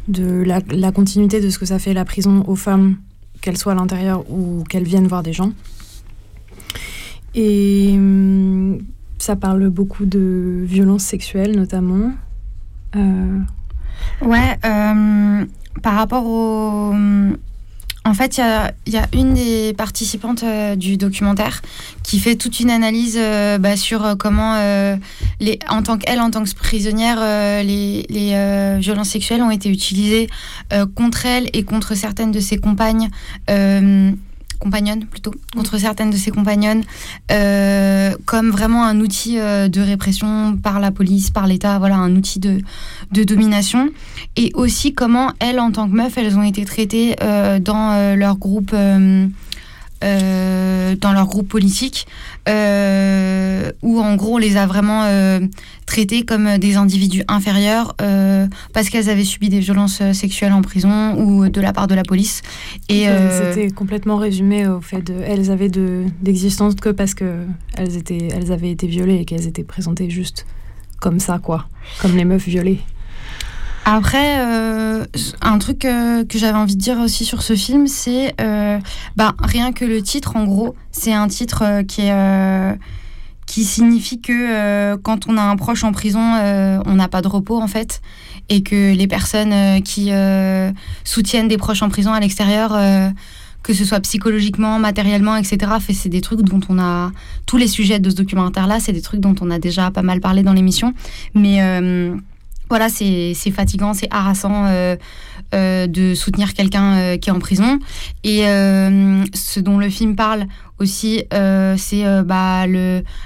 de la, continuité de ce que ça fait la prison aux femmes, qu'elles soient à l'intérieur ou qu'elles viennent voir des gens. Et hum, ça parle beaucoup de violences sexuelles notamment. Euh, Ouais, euh, par rapport au. En fait, il y a, une des participantes euh, du documentaire qui fait toute une analyse euh, bah, sur euh, comment, en tant qu'elle, en tant que prisonnière, les, violences sexuelles ont été utilisées contre elle et contre certaines de ses compagnes. Compagnonnes plutôt contre certaines de ses compagnonnes euh, comme vraiment un outil euh, de répression par la police par l'État voilà un outil de, de domination et aussi comment elles, en tant que meufs, elles ont été traitées euh, dans leur groupe. Euh, dans leur groupe politique, euh, où en gros on les a vraiment euh, traitées comme des individus inférieurs euh, parce qu'elles avaient subi des violences sexuelles en prison ou de la part de la police. Et C'était complètement résumé au fait de elles avaient de d'existence que parce que elles étaient elles avaient été violées et qu'elles étaient présentées juste comme ça quoi, comme les meufs violées. Après, euh, un truc euh, que j'avais envie de dire aussi sur ce film, c'est euh, bah, rien que le titre, en gros, c'est un titre qui qui signifie que quand on a un proche en prison, on n'a pas de repos en fait, et que les personnes qui soutiennent des proches en prison à l'extérieur, que ce soit psychologiquement, matériellement, etc., c'est des trucs dont on a tous les sujets de ce documentaire-là, c'est des trucs dont on a déjà pas mal parlé dans l'émission, mais voilà, c'est fatigant, c'est harassant euh, euh, de soutenir quelqu'un euh, qui est en prison. Et euh, ce dont le film parle aussi, euh, c'est euh, bah,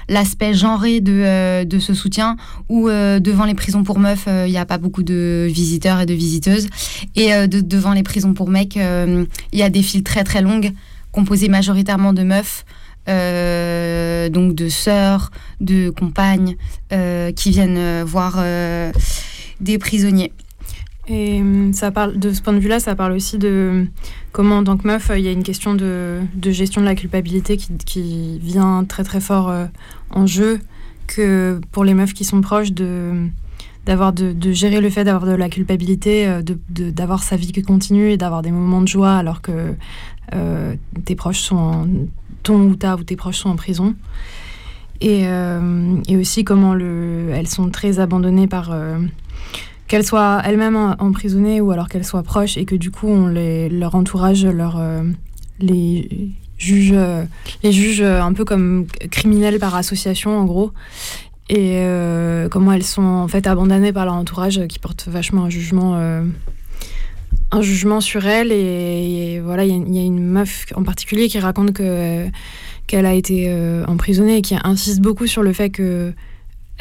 l'aspect genré de, de ce soutien, où devant les prisons pour meufs, il n'y a pas beaucoup de visiteurs et de visiteuses. Et de- devant les prisons pour mecs, il y a des files très très longues, composées majoritairement de meufs. donc de sœurs, de compagnes qui viennent voir des prisonniers. Et hum, ça parle de ce point de vue-là, ça parle aussi de comment en tant que meuf, euh, il y a une question de, de gestion de la culpabilité qui, qui vient très très fort euh, en jeu, que pour les meufs qui sont proches de d'avoir de, gérer le fait d'avoir de la culpabilité, euh, de de- d'avoir sa vie qui continue et d'avoir des moments de joie alors que tes proches sont en, ton ou ta ou tes proches sont en prison. Et, et aussi comment le, elles sont très abandonnées par qu'elles soient elles-mêmes emprisonnées ou alors qu'elles soient proches et que du coup on les, leur entourage euh, les juge euh, les euh, un peu comme criminels par association en gros. Et comment elles sont en fait abandonnées par leur entourage qui porte vachement un jugement un jugement sur elles. Et, voilà il y, a- une meuf en particulier qui raconte que qu'elle a été emprisonnée et qui insiste beaucoup sur le fait que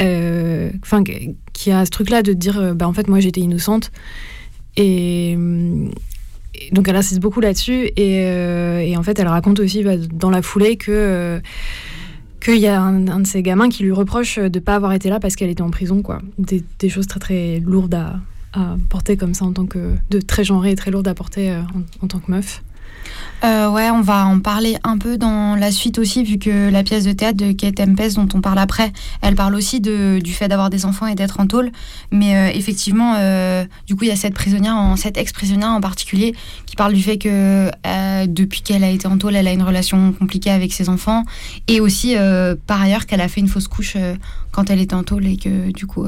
enfin que- qu'il y a ce truc là de dire euh, bah en fait moi j'étais innocente. Et, et donc elle insiste beaucoup là-dessus. Et, euh, en fait elle raconte aussi bah, dans la foulée que euh, qu'il y a un, de ces gamins qui lui reproche de pas avoir été là parce qu'elle était en prison quoi. Des, choses très très lourdes à, porter comme ça en tant que de très genrées et très lourdes à porter euh, en, en tant que meuf Euh, ouais, on va en parler un peu dans la suite aussi, vu que la pièce de théâtre de Kate Tempest, dont on parle après, elle parle aussi de, du fait d'avoir des enfants et d'être en tôle. Mais euh, effectivement, euh, du coup, il y a cette prisonnière, en, cette ex-prisonnière en particulier, qui parle du fait que depuis qu'elle a été en tôle, elle a une relation compliquée avec ses enfants. Et aussi, par ailleurs, qu'elle a fait une fausse couche quand elle était en tôle et que du coup.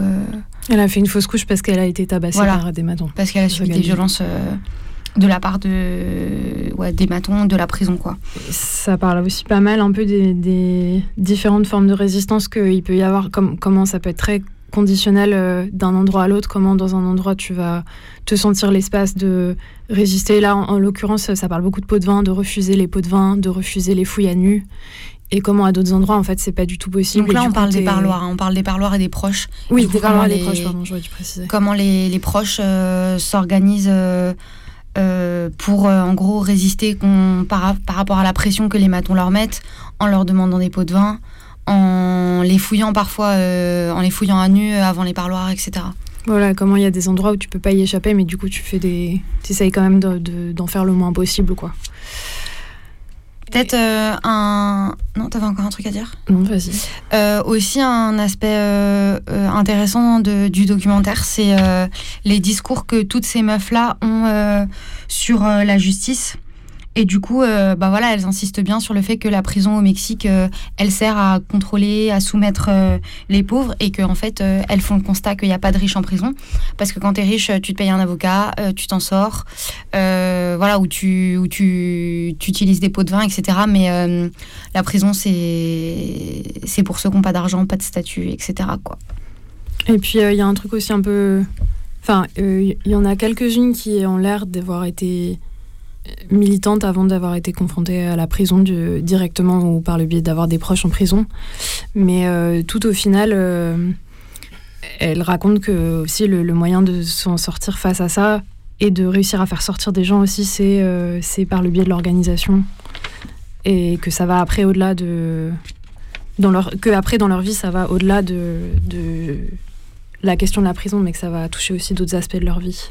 elle a fait une fausse couche parce qu'elle a été tabassée Voilà. par des matons parce qu'elle a subi des violences de la part de, ouais, des matons, de la prison, quoi. ça parle aussi pas mal un peu des, des différentes formes de résistance qu'il peut y avoir, comme, comment ça peut être très conditionnel euh, d'un endroit à l'autre, comment dans un endroit tu vas te sentir l'espace de résister. Là, en, en l'occurrence, ça parle beaucoup de pots de vin, de refuser les pots de vin, de refuser les fouilles à nu. Et comment à d'autres endroits, en fait, c'est pas du tout possible. Donc là, on parle des parloirs, hein, on parle des parloirs et des proches. Oui, des parloirs et des les- proches, pardon, j'aurais dû préciser. Comment les, les proches euh, s'organisent euh, euh, pour, euh, en gros, résister par, par rapport à la pression que les matons leur mettent, en leur demandant des pots de vin, en les fouillant parfois, euh, en les fouillant à nu avant les parloirs, etc. Voilà, comment il y a des endroits où tu peux pas y échapper, mais du coup, tu fais des. Essayes quand même de- de- d'en faire le moins possible, quoi. Peut-être euh, un. Non, t'avais encore un truc à dire? Non, vas-y. Euh, aussi, un aspect euh, euh, intéressant de- du documentaire, c'est euh, les discours que toutes ces meufs-là ont euh, sur la justice. Et du coup, euh, bah voilà, elles insistent bien sur le fait que la prison au Mexique, euh, elle sert à contrôler, à soumettre euh, les pauvres, et qu'en en fait, euh, elles font le constat qu'il n'y a pas de riches en prison, parce que quand tu es riche, tu te payes un avocat, tu t'en sors, voilà, où tu, où tu, utilises des pots de vin, etc. Mais la prison, c'est pour ceux qui n'ont pas d'argent, pas de statut, etc. Et puis, il y a un truc aussi un peu. Enfin, il y en a quelques-unes qui ont l'air d'avoir été militantes avant d'avoir été confrontées à la prison directement ou par le biais d'avoir des proches en prison. Mais euh, tout au final, euh, elles racontent que aussi le, moyen de s'en sortir face à ça et de réussir à faire sortir des gens aussi, c'est euh, par le biais de l'organisation. Et que ça va après au-delà de. Leur, que après dans leur vie, ça va au-delà de, de la question de la prison, mais que ça va toucher aussi d'autres aspects de leur vie.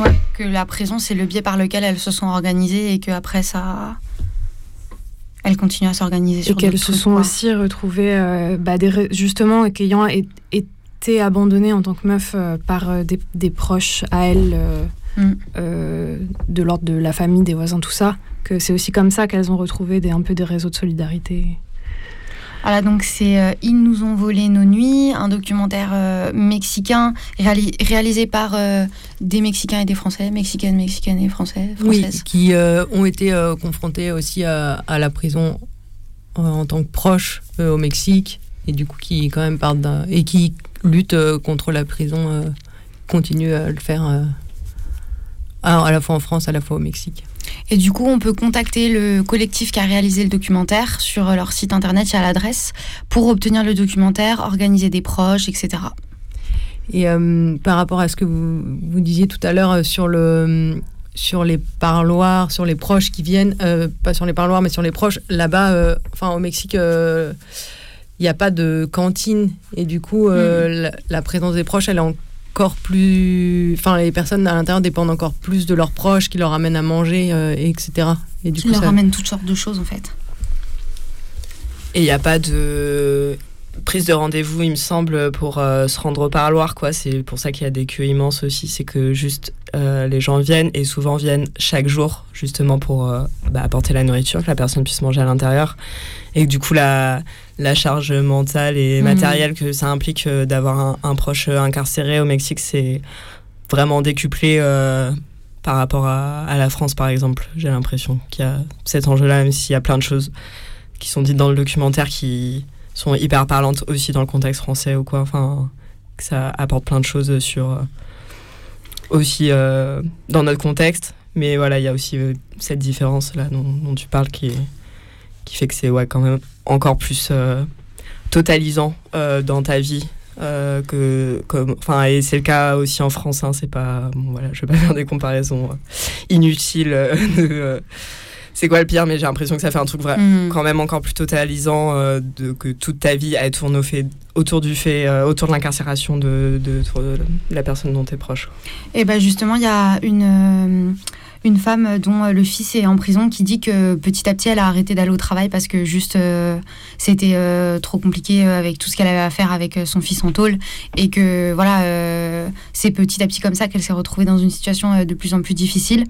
Ouais, que la prison, c'est le biais par lequel elles se sont organisées et qu'après ça. Elles continuent à s'organiser Et sur qu'elles d'autres se sont quoi. aussi retrouvées, euh, bah, des justement, et qu'ayant été abandonnées en tant que meuf euh, par euh, des, des proches à elles, euh, Mm. de l'ordre de la famille, des voisins, tout ça, que c'est aussi comme ça qu'elles ont retrouvé des, un peu des réseaux de solidarité. Voilà, donc c'est euh, Ils nous ont volé nos nuits, un documentaire euh, mexicain réali- réalisé par euh, des Mexicains et des Français, Mexicaines, Mexicaines et Français, Oui, Françaises. qui euh, ont été confrontés aussi à, à la prison en tant que proches au Mexique et du coup qui quand même partent et qui luttent euh, contre la prison, euh, continuent à le faire euh, à, à la fois en France, à la fois au Mexique. Et du coup, on peut contacter le collectif qui a réalisé le documentaire sur leur site internet, il y a l'adresse, pour obtenir le documentaire, organiser des proches, etc. Et euh, par rapport à ce que vous, vous disiez tout à l'heure euh, sur le sur les parloirs, sur les proches qui viennent, euh, pas sur les parloirs, mais sur les proches, là-bas, euh, enfin au Mexique, il n'y a pas de cantine. Et du coup, euh, la, la présence des proches, elle est encore plus. Enfin, les personnes à l'intérieur dépendent encore plus de leurs proches qui leur amènent à manger, euh, et etc. Et du Qui coup, leur ça- amène toutes sortes de choses, en fait. Et il n'y a pas de prise de rendez-vous, il me semble, pour euh, se rendre au parloir. quoi. C'est pour ça qu'il y a des queues immenses aussi. C'est que juste euh, les gens viennent et souvent viennent chaque jour, justement pour euh, bah, apporter la nourriture, que la personne puisse manger à l'intérieur. Et que du coup, la, la charge mentale et Mhm. matérielle que ça implique euh, d'avoir un, un proche incarcéré au Mexique, c'est vraiment décuplé. par rapport à, à la France, par exemple, j'ai l'impression qu'il y a cet enjeu-là, même s'il y a plein de choses qui sont dites dans le documentaire qui sont hyper parlantes aussi dans le contexte français ou quoi. Enfin, que ça apporte plein de choses sur aussi euh, dans notre contexte. Mais voilà, il y a aussi euh, cette différence là dont, dont tu parles qui, qui fait que c'est ouais, quand même encore plus euh, totalisant euh, dans ta vie. euh, que comme et c'est le cas aussi en France hein, c'est pas bon, voilà je vais pas faire des comparaisons inutiles de, c'est quoi le pire mais j'ai l'impression que ça fait un truc vrai Mhm. quand même encore plus totalisant euh, de que toute ta vie elle tourne au fait, autour du fait euh, autour de l'incarcération de, de, de la personne dont tu es proche Et ben justement, il y a une, euh, une femme dont euh, le fils est en prison qui dit que petit à petit, elle a arrêté d'aller au travail parce que juste euh, c'était euh, trop compliqué avec tout ce qu'elle avait à faire avec son fils en tôle et que voilà, c'est petit à petit comme ça qu'elle s'est retrouvée dans une situation de plus en plus difficile.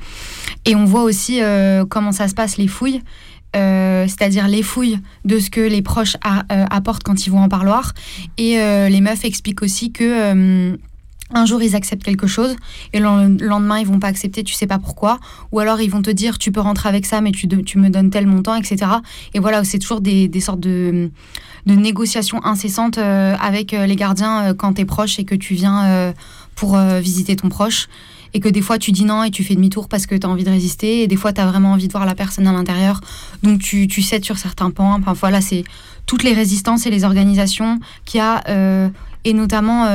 Et on voit aussi comment ça se passe les fouilles. c'est-à-dire les fouilles de ce que les proches apportent quand ils vont en parloir. Et les meufs expliquent aussi que un jour ils acceptent quelque chose et le le lendemain ils vont pas accepter, tu sais pas pourquoi. Ou alors ils vont te dire tu peux rentrer avec ça mais tu, me donnes tel montant, etc. Et voilà, c'est toujours des, sortes de, négociations incessantes euh, avec euh, les gardiens euh, quand t'es proche et que tu viens pour visiter ton proche. Et que des fois tu dis non et tu fais demi-tour parce que tu as envie de résister. Et des fois tu as vraiment envie de voir la personne à l'intérieur. Donc tu, cèdes sur certains points. Enfin voilà, c'est toutes les résistances et les organisations qu'il y a. et notamment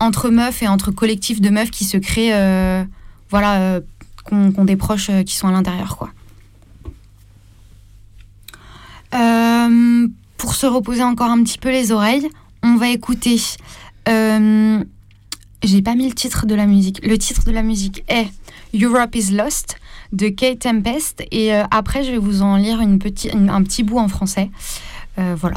entre meufs et entre collectifs de meufs qui se créent, euh, voilà, euh, qu'on des proches euh, qui sont à l'intérieur, quoi. Pour se reposer encore un petit peu les oreilles, on va écouter. J'ai pas mis le titre de la musique. Le titre de la musique est Europe is Lost de Kate Tempest. Et après, je vais vous en lire un petit bout en français. Voilà.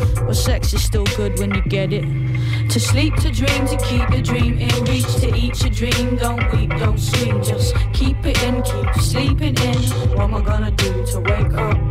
Sex is still good when you get it. To sleep, to dream, to keep your dream in reach, to eat your dream. Don't weep, don't scream, just keep it in, keep sleeping in. What am I gonna do to wake up?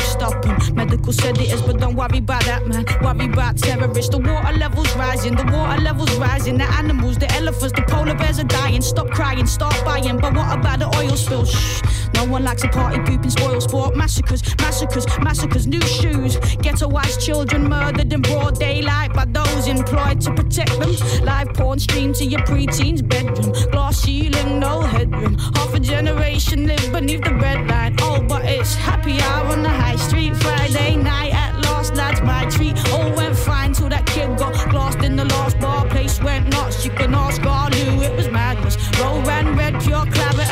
stopping. Medical said it is, but don't worry about that, man. Worry about terrorists. The water levels rising, the water levels rising. The animals, the elephants, the polar bears are dying. Stop crying, start buying. But what about the oil spill? Shh. No one likes a party pooping spoil sport. Massacres, massacres, massacres. New shoes. Ghettoized children murdered in broad daylight by those employed to protect them. Live porn streamed to your preteen's bedroom. Glass ceiling, no headroom. Half a generation live beneath the red line. Oh, but it's happy hour on the high street. Friday night at last, that's my treat. All went fine till that kid got glassed in the last bar. Place went nuts. You can ask Garlu, it was madness. Roll ran red, pure clabber,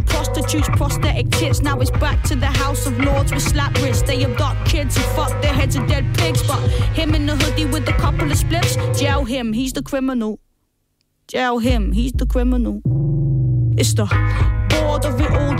of prostitutes, prosthetic tits. Now it's back to the House of Lords with slap wrists. They abduct kids and fuck their heads of dead pigs. But him in the hoodie with a couple of spliffs, jail him, he's the criminal. Jail him, he's the criminal. It's the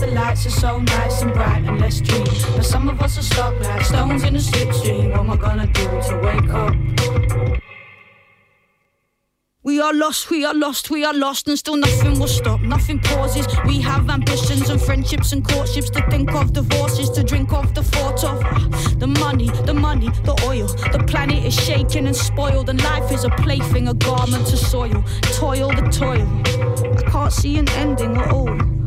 The lights are so nice and bright and let's dream. But some of us are stuck like stones in a slipstream. What am I gonna do to wake up? We are lost, we are lost, we are lost, and still nothing will stop. Nothing pauses. We have ambitions and friendships and courtships to think of, divorces to drink of, the thought of the money, the money, the oil. The planet is shaken and spoiled, and life is a plaything, a garment to soil. Toil, the toil. I can't see an ending at all,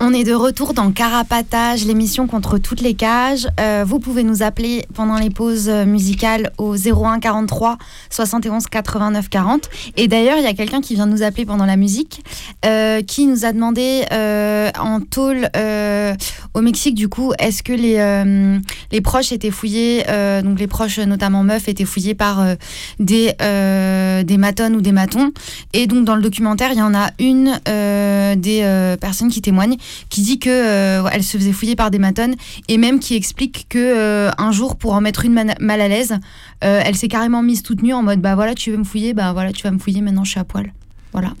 On est de retour dans Carapatage, l'émission contre toutes les cages. Euh, vous pouvez nous appeler pendant les pauses euh, musicales au 01 43 71 89 40. Et d'ailleurs, il y a quelqu'un qui vient nous appeler pendant la musique, euh, qui nous a demandé en tôle au Mexique, du coup, est-ce que les, euh, proches étaient fouillés, euh, donc les proches, notamment meufs, étaient fouillés par euh, des, des matones ou des matons? Et donc, dans le documentaire, il y en a une des personnes qui témoignent qui dit que elle se faisait fouiller par des matones et même qui explique que un jour, pour en mettre une mal à l'aise, elle s'est carrément mise toute nue en mode bah voilà, tu veux me fouiller, bah voilà, tu vas me fouiller, maintenant je suis à poil. Voilà.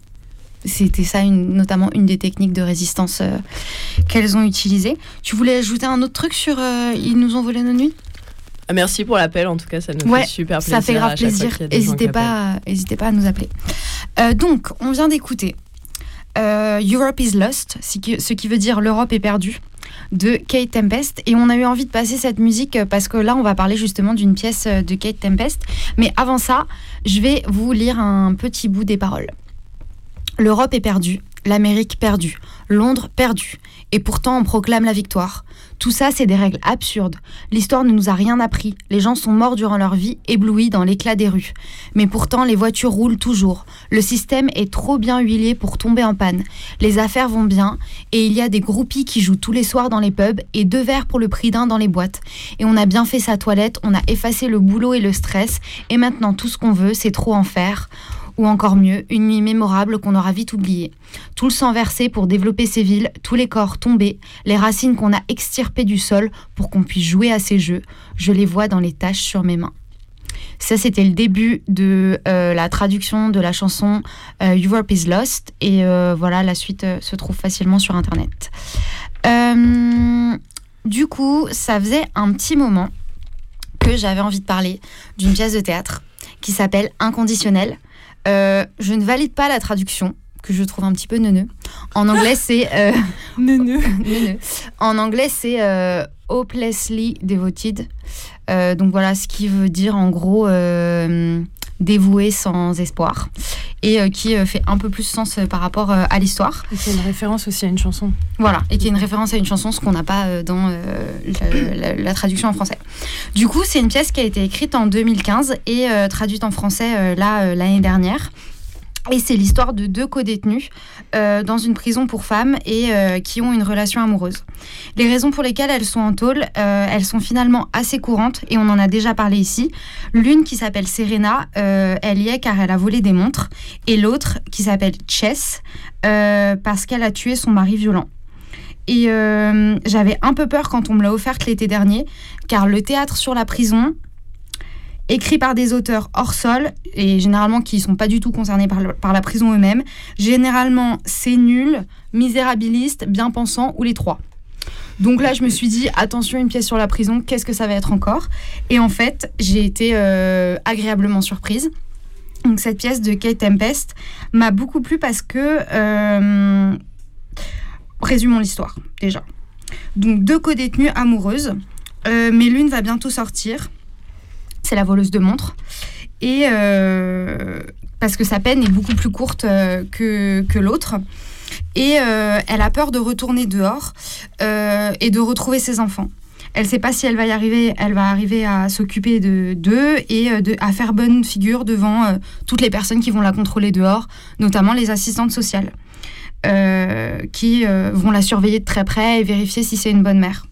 C'était ça, une- notamment une des techniques de résistance euh, qu'elles ont utilisées. Tu voulais ajouter un autre truc sur euh, Ils nous ont volé nos nuits? Ah, merci pour l'appel, en tout cas, ça nous Ouais, fait super plaisir. Ça fait grave plaisir. N'hésitez pas, à- n'hésitez pas à nous appeler. Euh, donc, on vient d'écouter euh, Europe is Lost, ce qui, veut dire l'Europe est perdue, de Kate Tempest. Et on a eu envie de passer cette musique euh, parce que là, on va parler justement d'une pièce euh, de Kate Tempest. Mais avant ça, je vais vous lire un petit bout des paroles. L'Europe est perdue, l'Amérique perdue, Londres perdu. Et pourtant, on proclame la victoire. Tout ça, c'est des règles absurdes. L'histoire ne nous a rien appris. Les gens sont morts durant leur vie, éblouis dans l'éclat des rues. Mais pourtant, les voitures roulent toujours. Le système est trop bien huilé pour tomber en panne. Les affaires vont bien, et il y a des groupies qui jouent tous les soirs dans les pubs et deux verres pour le prix d'un dans les boîtes. Et on a bien fait sa toilette, on a effacé le boulot et le stress, et maintenant tout ce qu'on veut, c'est trop en faire ou encore mieux, une nuit mémorable qu'on aura vite oubliée. Tout le sang versé pour développer ces villes, tous les corps tombés, les racines qu'on a extirpées du sol pour qu'on puisse jouer à ces jeux, je les vois dans les taches sur mes mains. Ça, c'était le début de euh, la traduction de la chanson euh, Europe is Lost. Et euh, voilà, la suite euh, se trouve facilement sur Internet. Du coup, ça faisait un petit moment que j'avais envie de parler d'une pièce de théâtre qui s'appelle Inconditionnel. Euh, je ne valide pas la traduction, que je trouve un petit peu neuneux. En anglais, c'est. Euh, Neuneux. neuneux. En anglais, c'est euh, Hopelessly Devoted. Euh, donc voilà, ce qui veut dire en gros euh, dévoué sans espoir. Et euh, qui euh, fait un peu plus sens euh, par rapport à l'histoire. Et c'est une référence aussi à une chanson. Voilà, et qui est une référence à une chanson, ce qu'on n'a pas dans la, la- la traduction en français. Du coup, c'est une pièce qui a été écrite en 2015 et traduite en français là l'année dernière. Et c'est l'histoire de deux co-détenus euh, dans une prison pour femmes et euh, qui ont une relation amoureuse. Les raisons pour lesquelles elles sont en tôle, euh, elles sont finalement assez courantes et on en a déjà parlé ici. L'une qui s'appelle Serena, euh, elle y est car elle a volé des montres, et l'autre qui s'appelle Chess parce qu'elle a tué son mari violent. Et j'avais un peu peur quand on me l'a offerte l'été dernier, car le théâtre sur la prison, écrit par des auteurs hors sol, et généralement qui ne sont pas du tout concernés par, la prison eux-mêmes, généralement c'est nul, misérabiliste, bien pensant, ou les trois. Donc là, je me suis dit, attention, une pièce sur la prison, qu'est-ce que ça va être encore? Et en fait, j'ai été euh, agréablement surprise. Donc cette pièce de Kate Tempest m'a beaucoup plu parce que... euh, résumons l'histoire, déjà. Donc deux co-détenues amoureuses, euh, mais l'une va bientôt sortir. C'est la voleuse de montres. Et euh, parce que sa peine est beaucoup plus courte euh, que, que l'autre. Et euh, elle a peur de retourner dehors et de retrouver ses enfants. Elle ne sait pas si elle va y arriver. Elle va arriver à s'occuper de d'eux et à faire bonne figure devant toutes les personnes qui vont la contrôler dehors, notamment les assistantes sociales, qui vont la surveiller de très près et vérifier si c'est une bonne mère.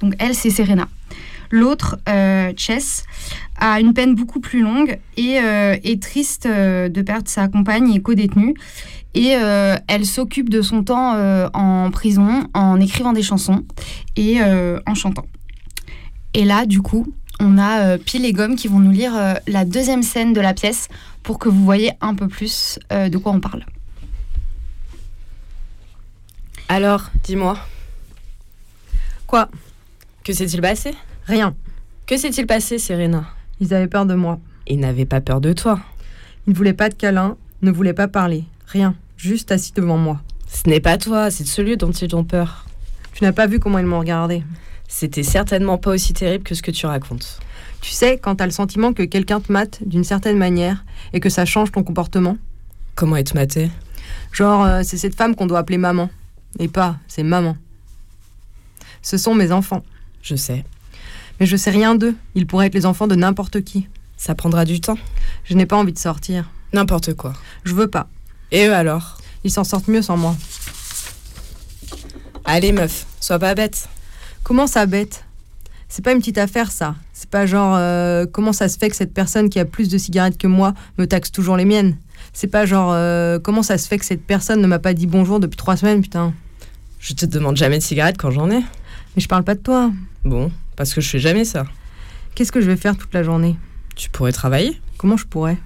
Donc elle, c'est Serena. L'autre, euh, Chess, a une peine beaucoup plus longue et euh, est triste euh, de perdre sa compagne et co-détenue. Et elle s'occupe de son temps en prison en écrivant des chansons et en chantant. Et là, du coup, on a Pile et Gomme qui vont nous lire la deuxième scène de la pièce pour que vous voyez un peu plus de quoi on parle. Alors, dis-moi. Quoi? Que s'est-il passé? Rien. Que s'est-il passé, Serena? Ils avaient peur de moi. Ils n'avaient pas peur de toi. Ils ne voulaient pas de câlin, ne voulaient pas parler. Rien. Juste assis devant moi. Ce n'est pas toi, c'est de celui dont ils ont peur. Tu n'as pas vu comment ils m'ont regardé. C'était certainement pas aussi terrible que ce que tu racontes. Tu sais, quand t'as le sentiment que quelqu'un te mate d'une certaine manière et que ça change ton comportement. Comment être maté? Genre, euh, c'est cette femme qu'on doit appeler maman. Et pas, c'est maman. Ce sont mes enfants. Je sais. Mais je sais rien d'eux. Ils pourraient être les enfants de n'importe qui. Ça prendra du temps. Je n'ai pas envie de sortir. N'importe quoi. Je veux pas. Et eux alors? Ils s'en sortent mieux sans moi. Allez meuf, sois pas bête. Comment ça bête? C'est pas une petite affaire ça. C'est pas genre euh, comment ça se fait que cette personne qui a plus de cigarettes que moi me taxe toujours les miennes? C'est pas genre euh, comment ça se fait que cette personne ne m'a pas dit bonjour depuis trois semaines, putain? Je te demande jamais de cigarettes quand j'en ai. Mais je parle pas de toi. Bon, parce que je fais jamais ça. Qu'est-ce que je vais faire toute la journée? Tu pourrais travailler Comment je pourrais?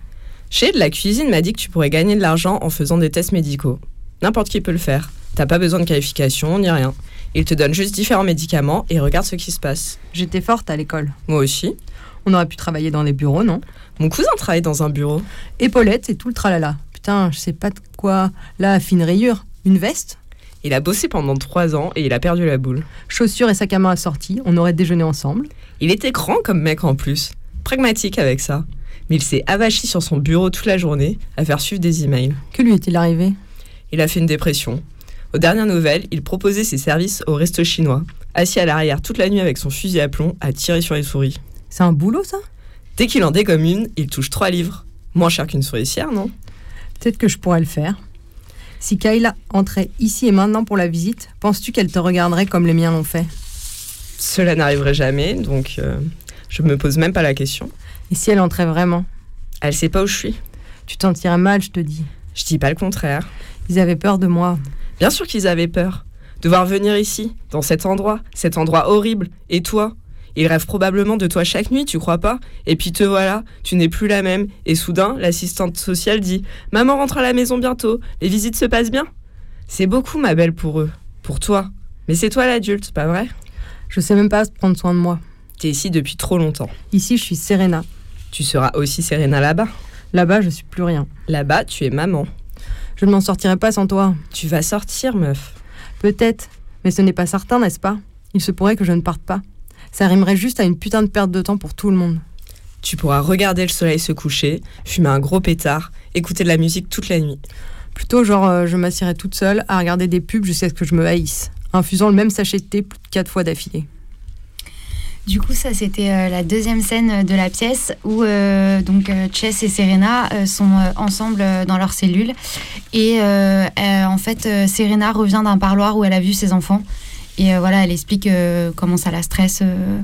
Chez de la cuisine m'a dit que tu pourrais gagner de l'argent en faisant des tests médicaux. N'importe qui peut le faire. T'as pas besoin de qualification ni rien. Il te donne juste différents médicaments et regarde ce qui se passe. J'étais forte à l'école. Moi aussi. On aurait pu travailler dans les bureaux, non? Mon cousin travaille dans un bureau. Épaulette, c'est tout le tralala. Putain, je sais pas de quoi. Là, fine rayure. Une veste? Il a bossé pendant trois ans et il a perdu la boule. Chaussures et sac à main assortis. On aurait déjeuné ensemble. Il était grand comme mec en plus. Pragmatique avec ça. Mais il s'est avachi sur son bureau toute la journée à faire suivre des emails. Que lui est-il arrivé? Il a fait une dépression. Aux dernières nouvelles, il proposait ses services au resto chinois, assis à l'arrière toute la nuit avec son fusil à plomb à tirer sur les souris. C'est un boulot ça? Dès qu'il en dégomme une, il touche trois livres. Moins cher qu'une souricière, non? Peut-être que je pourrais le faire. Si Kayla entrait ici et maintenant pour la visite, penses-tu qu'elle te regarderait comme les miens l'ont fait? Cela n'arriverait jamais, donc euh, je me pose même pas la question. Et si elle entrait vraiment? Elle sait pas où je suis. Tu t'en tirais mal, je te dis. Je dis pas le contraire. Ils avaient peur de moi. Bien sûr qu'ils avaient peur. Devoir venir ici, dans cet endroit, cet endroit horrible. Et toi? Ils rêvent probablement de toi chaque nuit, tu crois pas? Et puis te voilà, tu n'es plus la même. Et soudain, l'assistante sociale dit Maman rentre à la maison bientôt, les visites se passent bien. C'est beaucoup, ma belle, pour eux. Pour toi. Mais c'est toi l'adulte, pas vrai? Je sais même pas prendre soin de moi. T'es ici depuis trop longtemps. Ici, je suis Serena. Tu seras aussi Serena là-bas. Là-bas, je suis plus rien. Là-bas, tu es maman. Je ne m'en sortirai pas sans toi. Tu vas sortir, meuf. Peut-être, mais ce n'est pas certain, n'est-ce pas? Il se pourrait que je ne parte pas. Ça rimerait juste à une putain de perte de temps pour tout le monde. Tu pourras regarder le soleil se coucher, fumer un gros pétard, écouter de la musique toute la nuit. Plutôt genre euh, je m'assierai toute seule à regarder des pubs jusqu'à ce que je me haïsse, infusant le même sachet de thé plus de quatre fois d'affilée. Du coup, ça c'était euh, la deuxième scène de la pièce où euh, donc euh, Chess et Serena euh, sont euh, ensemble euh, dans leur cellule et euh, euh, en fait euh, Serena revient d'un parloir où elle a vu ses enfants et euh, voilà elle explique euh, comment ça la stresse euh,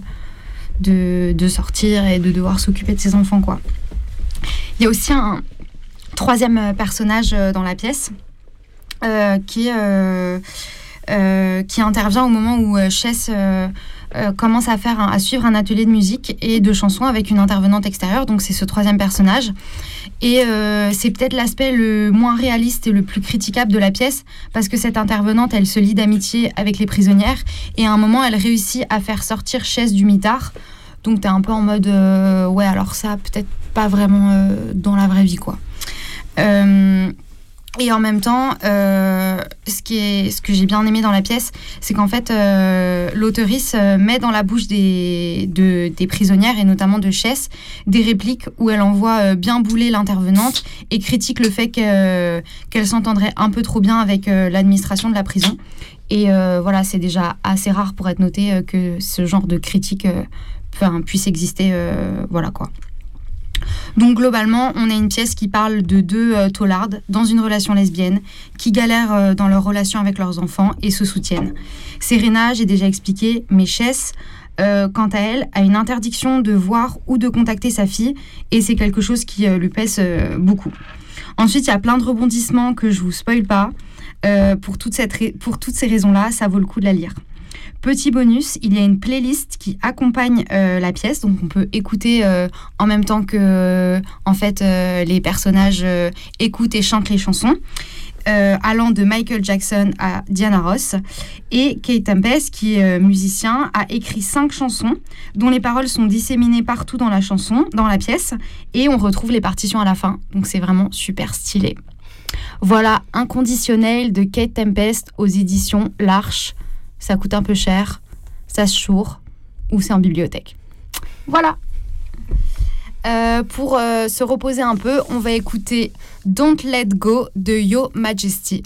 de, de sortir et de devoir s'occuper de ses enfants quoi. Il y a aussi un troisième personnage dans la pièce qui qui intervient au moment où Chess commence à faire à suivre un atelier de musique et de chansons avec une intervenante extérieure. Donc c'est ce troisième personnage. Et euh, c'est peut-être l'aspect le moins réaliste et le plus critiquable de la pièce parce que cette intervenante, elle se lie d'amitié avec les prisonnières et à un moment, elle réussit à faire sortir Chess du mitard. Donc t'es un peu en mode euh, ouais alors ça peut-être pas vraiment euh, dans la vraie vie quoi. Et en même temps, euh, ce, que j'ai bien aimé dans la pièce, c'est qu'en fait, euh, euh, met dans la bouche des, de- des prisonnières, et notamment de Chess, des répliques où elle envoie euh, bien bouler l'intervenante et critique le fait que- qu'elle s'entendrait un peu trop bien avec l'administration de la prison. Et voilà, c'est déjà assez rare pour être noté que ce genre de critique puisse exister. voilà quoi. Donc globalement, on a une pièce qui parle de deux euh, dans une relation lesbienne qui galèrent euh, dans leur relation avec leurs enfants et se soutiennent. Serena, j'ai déjà expliqué, mais Chess, euh, quant à elle, a une interdiction de voir ou de contacter sa fille et c'est quelque chose qui euh, lui pèse beaucoup. Ensuite, il y a plein de rebondissements que je vous spoil pas. Pour toutes ces raisons-là, ça vaut le coup de la lire. Petit bonus, il y a une playlist qui accompagne euh, la pièce, donc on peut écouter euh, en même temps que en fait euh, les personnages écoutent et chantent les chansons. allant de Michael Jackson à Diana Ross. Et Kate Tempest, qui est musicien, a écrit cinq chansons dont les paroles sont disséminées partout dans la chanson, dans la pièce, et on retrouve les partitions à la fin. Donc c'est vraiment super stylé. Voilà, Inconditionnel de Kate Tempest aux éditions L'Arche. Ça coûte un peu cher, ça se choure, ou c'est en bibliothèque. Voilà. Euh, pour euh, se reposer un peu, on va écouter Don't Let Go de Yo Majesty.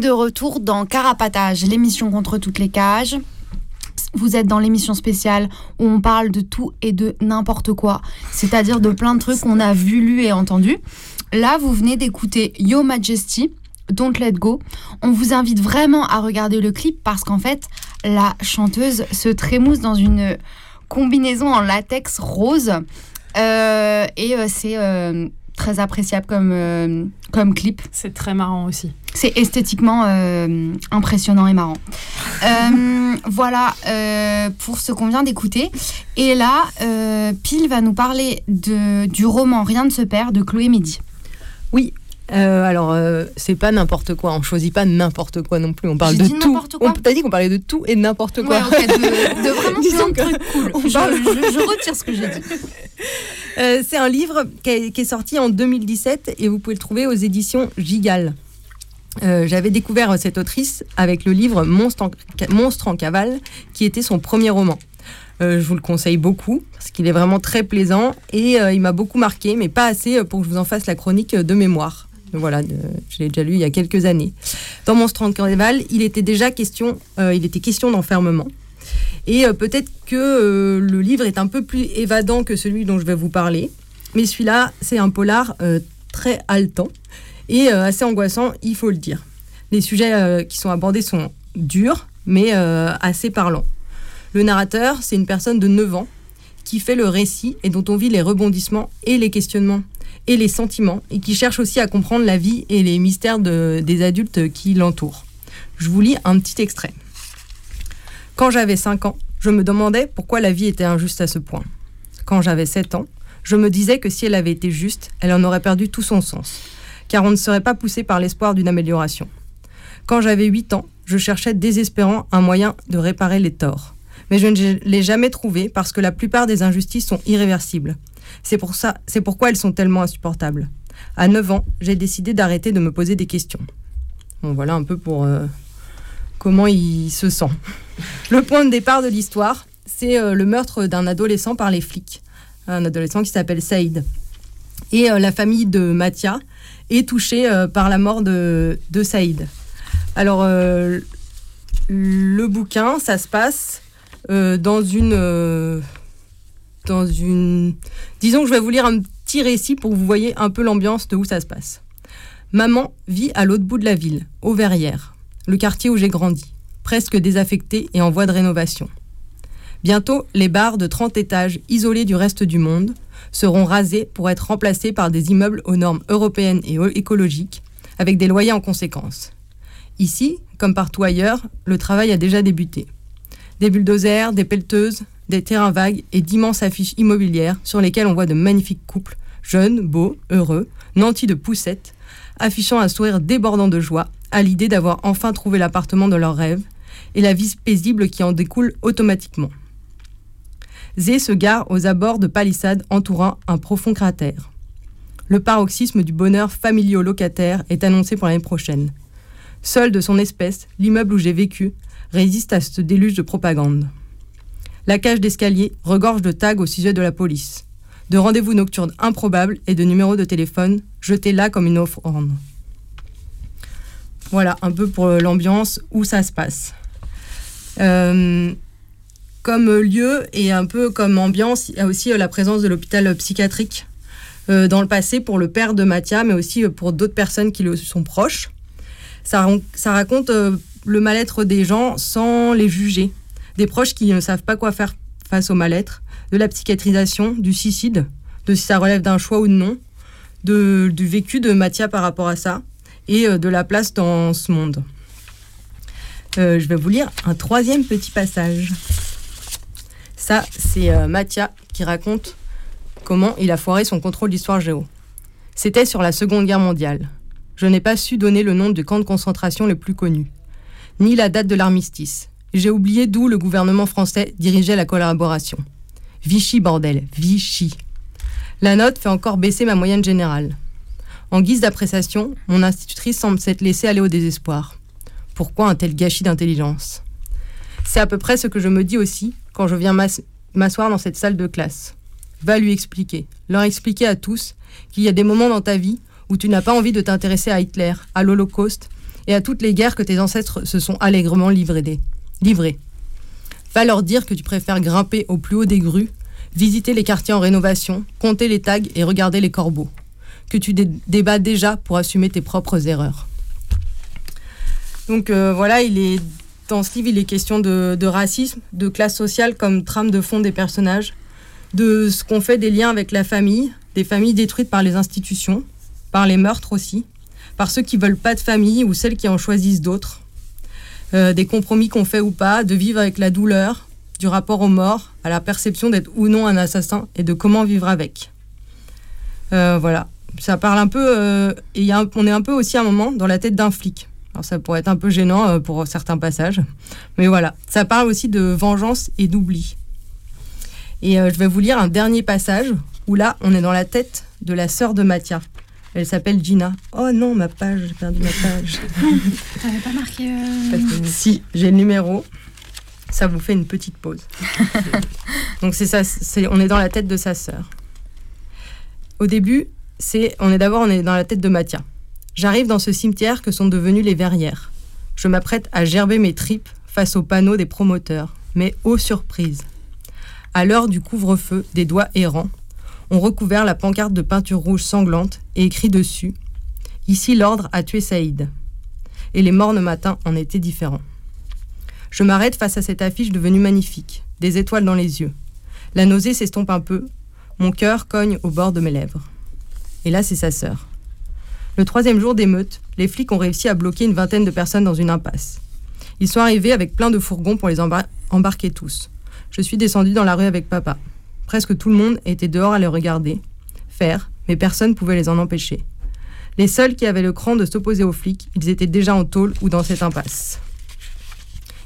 De retour dans Carapatage, l'émission contre toutes les cages. Vous êtes dans l'émission spéciale où on parle de tout et de n'importe quoi, c'est-à-dire de plein de trucs qu'on a vu, lu et entendu. Là, vous venez d'écouter Yo Majesty, Don't Let Go. On vous invite vraiment à regarder le clip parce qu'en fait, la chanteuse se trémousse dans une combinaison en latex rose. Euh, et euh, c'est euh, très appréciable comme, comme clip. C'est très marrant aussi. C'est esthétiquement euh, impressionnant et marrant. Euh, voilà euh, pour ce qu'on vient d'écouter. Et là, Pile va nous parler de, du roman Rien ne se perd de Chloé Mehdi. Oui. alors, c'est pas n'importe quoi. On choisit pas n'importe quoi non plus. On parle de tout. On t'a dit qu'on parlait de tout et n'importe quoi. Ouais, de, de vraiment plein de trucs cool. Je, parle- je- je retire ce que j'ai dit. Euh, c'est un livre qui est sorti en 2017 et vous pouvez le trouver aux éditions Gigal. Euh, J'avais découvert cette autrice avec le livre Monstre en, cavale, qui était son premier roman. Euh, je vous le conseille beaucoup parce qu'il est vraiment très plaisant et euh, il m'a beaucoup marqué, mais pas assez pour que je vous en fasse la chronique de mémoire. Voilà, je l'ai déjà lu il y a quelques années. Dans Monstre en cavale, il était déjà question, il était question d'enfermement. Et peut-être que le livre est un peu plus évadant que celui dont je vais vous parler. Mais celui-là, c'est un polar très haletant et euh, assez angoissant, il faut le dire. Les sujets euh, qui sont abordés sont durs, mais euh, assez parlants. Le narrateur, c'est une personne de 9 ans qui fait le récit et dont on vit les rebondissements et les questionnements et les sentiments et qui cherche aussi à comprendre la vie et les mystères de- des adultes qui l'entourent. Je vous lis un petit extrait. Quand j'avais 5 ans, je me demandais pourquoi la vie était injuste à ce point. Quand j'avais 7 ans, je me disais que si elle avait été juste, elle en aurait perdu tout son sens, car on ne serait pas poussé par l'espoir d'une amélioration. Quand j'avais 8 ans, je cherchais désespérant un moyen de réparer les torts. Mais je ne l'ai jamais trouvé parce que la plupart des injustices sont irréversibles. C'est pour ça, c'est pourquoi elles sont tellement insupportables. À 9 ans, j'ai décidé d'arrêter de me poser des questions. Bon, voilà un peu pour euh, comment il se sent. Le point de départ de l'histoire, c'est euh, le meurtre d'un adolescent par les flics. Un adolescent qui s'appelle Saïd. Et euh, la famille de Mathia est touchée euh, par la mort de, de Saïd. Alors, euh, le bouquin, ça se passe euh, dans une. dans une. Disons que je vais vous lire un petit récit pour que vous voyez un peu l'ambiance de où ça se passe. Maman vit à l'autre bout de la ville, au Verrières, le quartier où j'ai grandi, presque désaffecté et en voie de rénovation. Bientôt, les bars de 30 étages isolés du reste du monde seront rasés pour être remplacés par des immeubles aux normes européennes et écologiques, avec des loyers en conséquence. Ici, comme partout ailleurs, le travail a déjà débuté. Des bulldozers, des pelleteuses, des terrains vagues et d'immenses affiches immobilières sur lesquelles on voit de magnifiques couples, jeunes, beaux, heureux, nantis de poussettes, affichant un sourire débordant de joie à l'idée d'avoir enfin trouvé l'appartement de leurs rêves et la vie paisible qui en découle automatiquement. Zé se gare aux abords de palissades entourant un profond cratère. Le paroxysme du bonheur familiaux locataire est annoncé pour l'année prochaine. Seul de son espèce, l'immeuble où j'ai vécu résiste à ce déluge de propagande. La cage d'escalier regorge de tags au sujet de la police, de rendez-vous nocturnes improbables et de numéros de téléphone jetés là comme une offrande. Voilà un peu pour l'ambiance où ça se passe. Euh, comme lieu et un peu comme ambiance, il y a aussi euh, la présence de l'hôpital psychiatrique euh, dans le passé pour le père de Mathia, mais aussi euh, pour d'autres personnes qui le sont proches. Ça, raconte euh, le mal-être des gens sans les juger, des proches qui ne savent pas quoi faire face au mal-être, de la psychiatrisation, du suicide, de si ça relève d'un choix ou non, du vécu de Mathia par rapport à ça et euh, de la place dans ce monde. Euh, je vais vous lire un troisième petit passage. Ça, c'est euh, Mathia qui raconte comment il a foiré son contrôle d'histoire géo. C'était sur la Seconde Guerre mondiale. Je n'ai pas su donner le nom du camp de concentration le plus connu, ni la date de l'armistice. J'ai oublié d'où le gouvernement français dirigeait la collaboration. Vichy, bordel, Vichy. La note fait encore baisser ma moyenne générale. En guise d'appréciation, mon institutrice semble s'être laissée aller au désespoir. Pourquoi un tel gâchis d'intelligence? C'est à peu près ce que je me dis aussi quand je viens m'ass- m'asseoir dans cette salle de classe. Va lui expliquer, leur expliquer à tous qu'il y a des moments dans ta vie où tu n'as pas envie de t'intéresser à Hitler, à l'Holocauste et à toutes les guerres que tes ancêtres se sont allègrement livrés. Va leur dire que tu préfères grimper au plus haut des grues, visiter les quartiers en rénovation, compter les tags et regarder les corbeaux. Que tu dé- débats déjà pour assumer tes propres erreurs. Donc euh, voilà, il est dans ce livre, il est question de, racisme, de classe sociale comme trame de fond des personnages, de ce qu'on fait des liens avec la famille, des familles détruites par les institutions, par les meurtres aussi, par ceux qui veulent pas de famille ou celles qui en choisissent d'autres, Euh, des compromis qu'on fait ou pas, de vivre avec la douleur, du rapport aux morts, à la perception d'être ou non un assassin et de comment vivre avec. Euh, voilà, ça parle un peu, euh, et on est un peu aussi à un moment dans la tête d'un flic. Alors ça pourrait être un peu gênant euh, pour certains passages, mais voilà, ça parle aussi de vengeance et d'oubli. Et euh, je vais vous lire un dernier passage où là, on est dans la tête de la sœur de Mathia. Elle s'appelle Gina. Oh non, ma page, j'ai perdu ma page. T'avais pas marqué. si, j'ai le numéro. Ça vous fait une petite pause. Donc c'est ça, c'est, on est dans la tête de sa sœur. Au début, c'est, on est d'abord, on est dans la tête de Mathia. J'arrive dans ce cimetière que sont devenues les verrières. Je m'apprête à gerber mes tripes face aux panneaux des promoteurs. Mais ô surprise À l'heure du couvre-feu, des doigts errants, on recouvert la pancarte de peinture rouge sanglante et écrit dessus Ici l'ordre a tué Saïd. Et les mornes matins en étaient différents. Je m'arrête face à cette affiche devenue magnifique, des étoiles dans les yeux. La nausée s'estompe un peu, mon cœur cogne au bord de mes lèvres. Et là, c'est sa sœur. Le troisième jour d'émeute, les flics ont réussi à bloquer une vingtaine de personnes dans une impasse. Ils sont arrivés avec plein de fourgons pour les embar- embarquer tous. Je suis descendue dans la rue avec papa. Presque tout le monde était dehors à les regarder, faire, mais personne ne pouvait les en empêcher. Les seuls qui avaient le cran de s'opposer aux flics, ils étaient déjà en tôle ou dans cette impasse.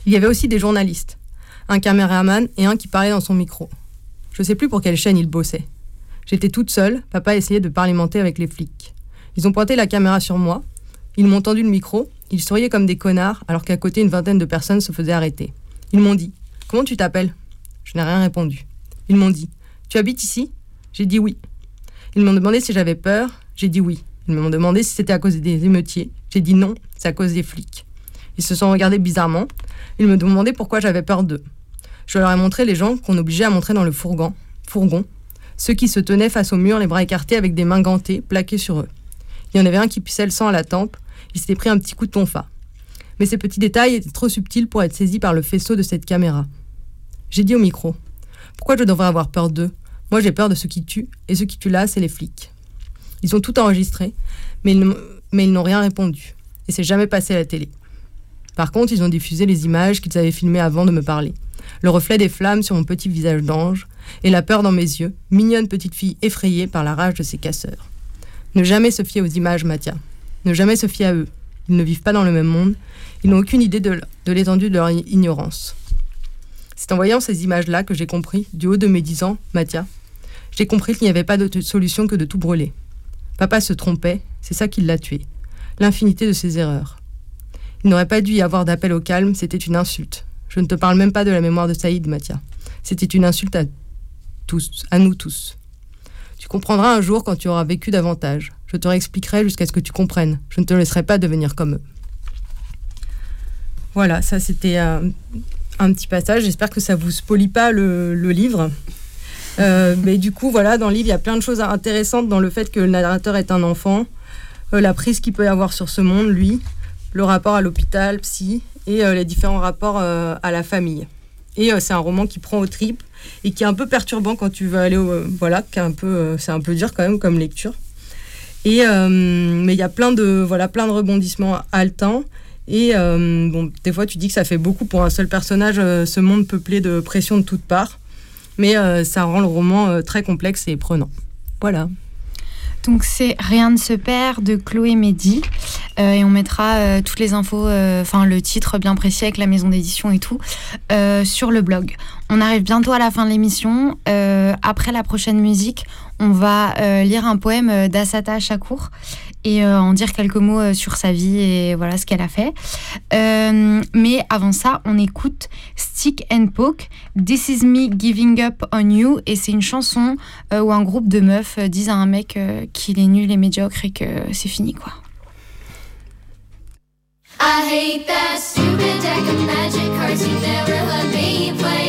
Il y avait aussi des journalistes, un caméraman et un qui parlait dans son micro. Je sais plus pour quelle chaîne ils bossaient. J'étais toute seule, papa essayait de parlementer avec les flics. Ils ont pointé la caméra sur moi, ils m'ont tendu le micro, ils souriaient comme des connards alors qu'à côté une vingtaine de personnes se faisaient arrêter. Ils m'ont dit Comment tu t'appelles? Je n'ai rien répondu. Ils m'ont dit Tu habites ici? J'ai dit oui. Ils m'ont demandé si j'avais peur J'ai dit oui. Ils m'ont demandé si c'était à cause des émeutiers J'ai dit non, c'est à cause des flics. Ils se sont regardés bizarrement. Ils me demandaient pourquoi j'avais peur d'eux. Je leur ai montré les gens qu'on obligeait à montrer dans le fourgon, fourgon, ceux qui se tenaient face au mur, les bras écartés avec des mains gantées plaquées sur eux. Il y en avait un qui pissait le sang à la tempe, il s'était pris un petit coup de tonfa. Mais ces petits détails étaient trop subtils pour être saisis par le faisceau de cette caméra. J'ai dit au micro Pourquoi je devrais avoir peur d'eux? Moi j'ai peur de ceux qui tuent, et ceux qui tuent là, c'est les flics. Ils ont tout enregistré, mais ils, n'ont- rien répondu. Et c'est jamais passé à la télé. Par contre, ils ont diffusé les images qu'ils avaient filmées avant de me parler. Le reflet des flammes sur mon petit visage d'ange, et la peur dans mes yeux, mignonne petite fille effrayée par la rage de ces casseurs. Ne jamais se fier aux images, Mathia. Ne jamais se fier à eux. Ils ne vivent pas dans le même monde. Ils n'ont aucune idée de, l'étendue de leur ignorance. C'est en voyant ces images-là que j'ai compris, du haut de mes dix ans, Mathia, j'ai compris qu'il n'y avait pas d'autre solution que de tout brûler. Papa se trompait, c'est ça qui l'a tué. L'infinité de ses erreurs. Il n'aurait pas dû y avoir d'appel au calme, c'était une insulte. Je ne te parle même pas de la mémoire de Saïd, Mathia. C'était une insulte à tous, à nous tous. Tu comprendras un jour quand tu auras vécu davantage. Je te réexpliquerai jusqu'à ce que tu comprennes. Je ne te laisserai pas devenir comme eux. Voilà, ça c'était un, petit passage. J'espère que ça vous spolie pas le, livre. Euh, mais du coup, voilà, dans le livre, il y a plein de choses intéressantes dans le fait que le narrateur est un enfant, euh, la prise qu'il peut avoir sur ce monde, lui, le rapport à l'hôpital, psy, et euh, les différents rapports à la famille. Et c'est un roman qui prend au tripes et qui est un peu perturbant quand tu veux aller au. euh, voilà, qui est un peu, euh, c'est un peu dur quand même comme lecture. Et, euh, mais il y a plein de, voilà, plein de rebondissements haletants. Et bon, des fois, tu dis que ça fait beaucoup pour un seul personnage, ce monde peuplé de pression de toutes parts. Mais ça rend le roman très complexe et prenant. Voilà. Donc c'est Rien ne se perd de Chloé Mehdi. Euh, et on mettra euh, toutes les infos, euh, enfin le titre bien précis avec la maison d'édition et tout, sur le blog. On arrive bientôt à la fin de l'émission. Après la prochaine musique, on va lire un poème d'Asata Shakur et euh, en dire quelques mots euh, sur sa vie et voilà ce qu'elle a fait. Euh, mais avant ça, on écoute Stick and Poke, This is me giving up on you, et c'est une chanson où un groupe de meufs disent à un mec qu'il est nul et médiocre et que c'est fini quoi. I hate that stupid deck of magic cards you never let me play.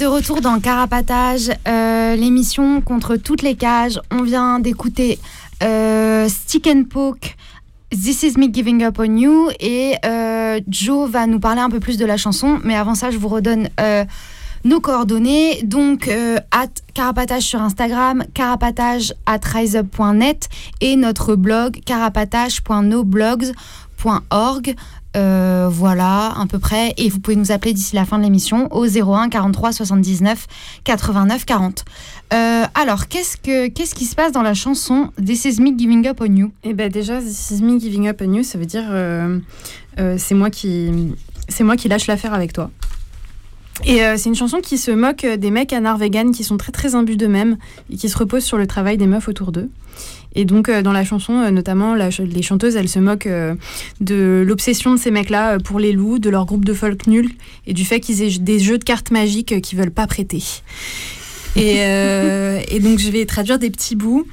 De retour dans Carapatage, euh, l'émission contre toutes les cages. On vient d'écouter euh, Stick and Poke, This is me giving up on you. Et euh, Joe va nous parler un peu plus de la chanson. Mais avant ça, je vous redonne nos coordonnées. Donc, at Carapatage sur Instagram, carapatage at riseup.net et notre blog carapatage.noblogs.org. Euh, voilà, à peu près. Et vous pouvez nous appeler d'ici la fin de l'émission au 01 43 79 89 40. Euh, alors, qu'est-ce, que, qu'est-ce qui se passe dans la chanson This is giving up on you? Eh ben déjà, This is giving up on you, ça veut dire euh, euh, c'est moi qui c'est moi qui lâche l'affaire avec toi. Et c'est une chanson qui se moque des mecs anards vegan qui sont très très imbus d'eux-mêmes et qui se reposent sur le travail des meufs autour d'eux. Et donc euh, dans la chanson, euh, notamment, les chanteuses, elles se moquent euh, de l'obsession de ces mecs-là pour les loups, de leur groupe de folk nul et du fait qu'ils aient des jeux de cartes magiques qu'ils veulent pas prêter. Et, donc je vais traduire des petits bouts.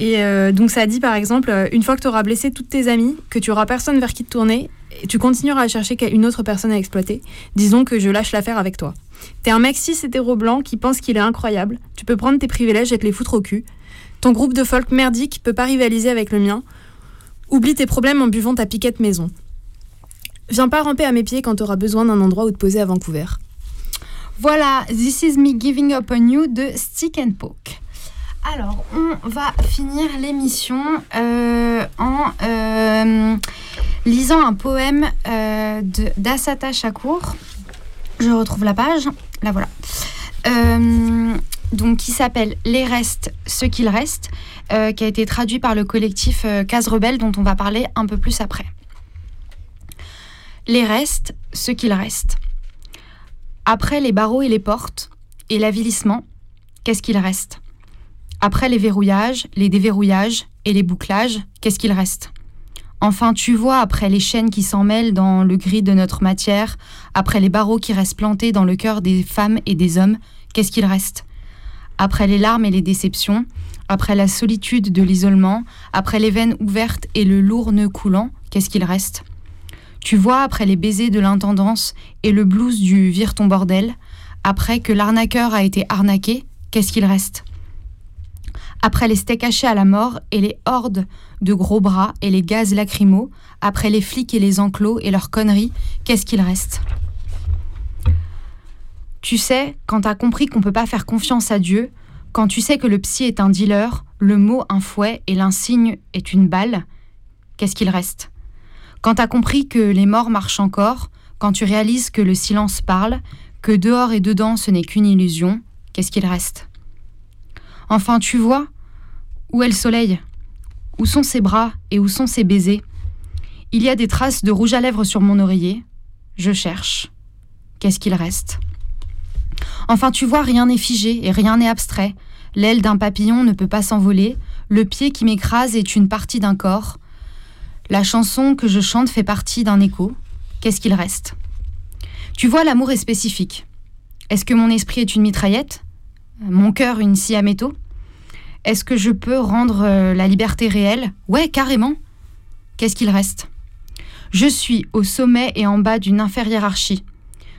Et donc ça dit par exemple, une fois que tu auras blessé toutes tes amies, que tu auras personne vers qui te tourner, et tu continueras à chercher une autre personne à exploiter, disons que je lâche l'affaire avec toi. T'es un cis hétéro blanc qui pense qu'il est incroyable, tu peux prendre tes privilèges et te les foutre au cul. Ton groupe de folk merdique peut pas rivaliser avec le mien. Oublie tes problèmes en buvant ta piquette maison. Viens pas ramper à mes pieds quand t'auras besoin d'un endroit où te poser à Vancouver. Voilà, This is me giving up on you de Stick and Poke. Alors, on va finir l'émission euh, en euh, lisant un poème euh, d'Asata Shakur. Je retrouve la page, la voilà. Donc, qui s'appelle Les restes, ce qu'il reste, euh, qui a été traduit par le collectif euh, Case Rebelle, dont on va parler un peu plus après. Les restes, ce qu'il reste. Après les barreaux et les portes, et l'avilissement, qu'est-ce qu'il reste? Après les verrouillages, les déverrouillages et les bouclages, qu'est-ce qu'il reste? Enfin, tu vois, après les chaînes qui s'en mêlent dans le gris de notre matière, après les barreaux qui restent plantés dans le cœur des femmes et des hommes, qu'est-ce qu'il reste? Après les larmes et les déceptions, après la solitude de l'isolement, après les veines ouvertes et le lourd nœud coulant, qu'est-ce qu'il reste? Tu vois, après les baisers de l'intendance et le blues du vire ton bordel, après que l'arnaqueur a été arnaqué, qu'est-ce qu'il reste? Après les steaks hachés à la mort et les hordes de gros bras et les gaz lacrymaux, après les flics et les enclos et leurs conneries, qu'est-ce qu'il reste? Tu sais, quand t'as compris qu'on peut pas faire confiance à Dieu, quand tu sais que le psy est un dealer, le mot un fouet et l'insigne est une balle, qu'est-ce qu'il reste? Quand t'as compris que les morts marchent encore, quand tu réalises que le silence parle, que dehors et dedans ce n'est qu'une illusion, qu'est-ce qu'il reste? Enfin, tu vois Où est le soleil? Où sont ses bras et où sont ses baisers? Il y a des traces de rouge à lèvres sur mon oreiller. Je cherche. Qu'est-ce qu'il reste? Enfin, tu vois, rien n'est figé et rien n'est abstrait. L'aile d'un papillon ne peut pas s'envoler. Le pied qui m'écrase est une partie d'un corps. La chanson que je chante fait partie d'un écho. Qu'est-ce qu'il reste? Tu vois, l'amour est spécifique. Est-ce que mon esprit est une mitraillette? Mon cœur une scie à métaux Est-ce que je peux rendre euh, la liberté réelle? Ouais, carrément. Qu'est-ce qu'il reste? Je suis au sommet et en bas d'une infériorarchie.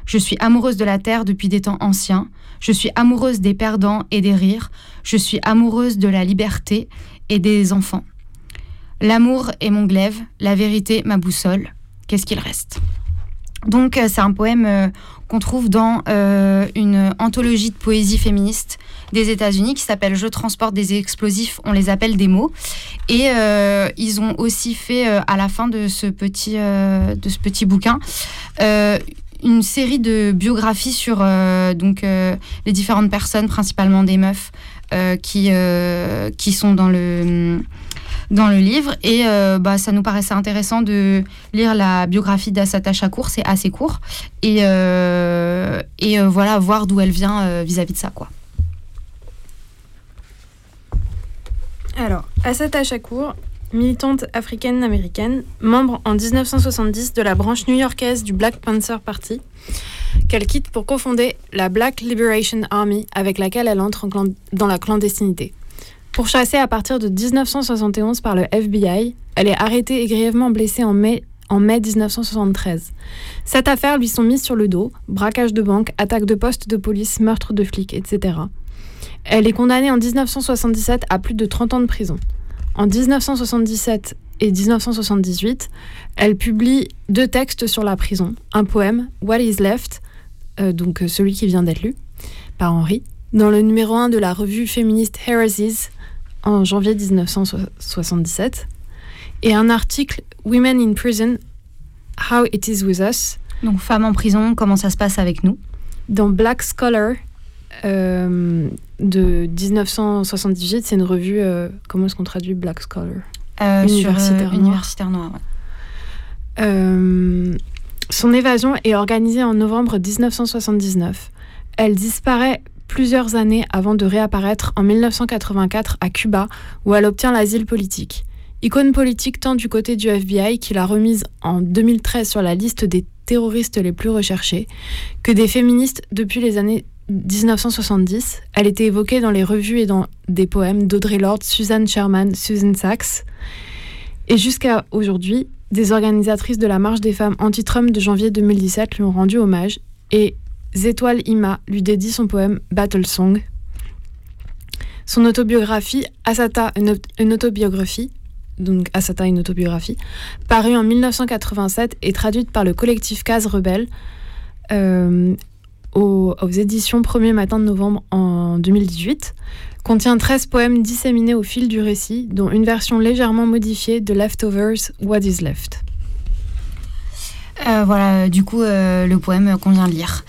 Je suis amoureuse de la terre depuis des temps anciens. Je suis amoureuse des perdants et des rires. Je suis amoureuse de la liberté et des enfants. L'amour est mon glaive, la vérité ma boussole. Qu'est-ce qu'il reste? Donc euh, c'est un poème euh, qu'on trouve dans euh, une anthologie de poésie féministe des États-Unis qui s'appelle Je transporte des explosifs, on les appelle des mots. Et ils ont aussi fait à la fin de ce petit, de ce petit bouquin une série de biographies sur euh, donc, euh, les différentes personnes, principalement des meufs, euh, qui, qui sont dans le, dans le livre. Et bah, ça nous paraissait intéressant de lire la biographie d'Asata Shakur, c'est assez court. Et, et voilà, voir d'où elle vient vis-à-vis de ça. Quoi. Alors, Assata Shakur, militante africaine-américaine, membre en 1970 de la branche new-yorkaise du Black Panther Party, qu'elle quitte pour cofonder la Black Liberation Army avec laquelle elle entre dans la clandestinité. Pourchassée à partir de 1971 par le FBI, elle est arrêtée et grièvement blessée en mai, en mai 1973. Cette affaire lui sont mises sur le dos, braquage de banque, attaque de poste de police, meurtre de flics, etc. Elle est condamnée en 1977 à plus de 30 ans de prison. En 1977 et 1978, elle publie deux textes sur la prison, un poème, What is Left, euh, donc euh, celui qui vient d'être lu par Henri, dans le numéro 1 de la revue féministe Heresies en janvier 1977, et un article Women in Prison, How It Is With Us. Donc, femmes en prison, comment ça se passe avec nous? Dans Black Scholar euh, de 1978, c'est une revue, euh, comment est-ce qu'on traduit Black Scholar? Euh, sur, Universitaire noir. universitaire noir. ouais. Son évasion est organisée en novembre 1979. Elle disparaît plusieurs années avant de réapparaître en 1984 à Cuba, où elle obtient l'asile politique. Icône politique tant du côté du FBI, qui l'a remise en 2013 sur la liste des terroristes les plus recherchés, que des féministes depuis les années 1970. Elle était évoquée dans les revues et dans des poèmes d'Audrey Lorde, Suzanne Sherman, Susan Sachs. Et jusqu'à aujourd'hui, des organisatrices de la marche des femmes anti-Trump de janvier 2017 lui ont rendu hommage et Zétoile Ima lui dédie son poème Battle Song. Son autobiographie, Asata, une, autobiographie, donc Asata, une autobiographie, parue en 1987 et traduite par le collectif Case Rebelle euh, aux, aux éditions 1er matin de novembre en 2018, contient 13 poèmes disséminés au fil du récit, dont une version légèrement modifiée de Leftovers, What is Left. Euh, voilà, du coup, euh, le poème qu'on vient de lire.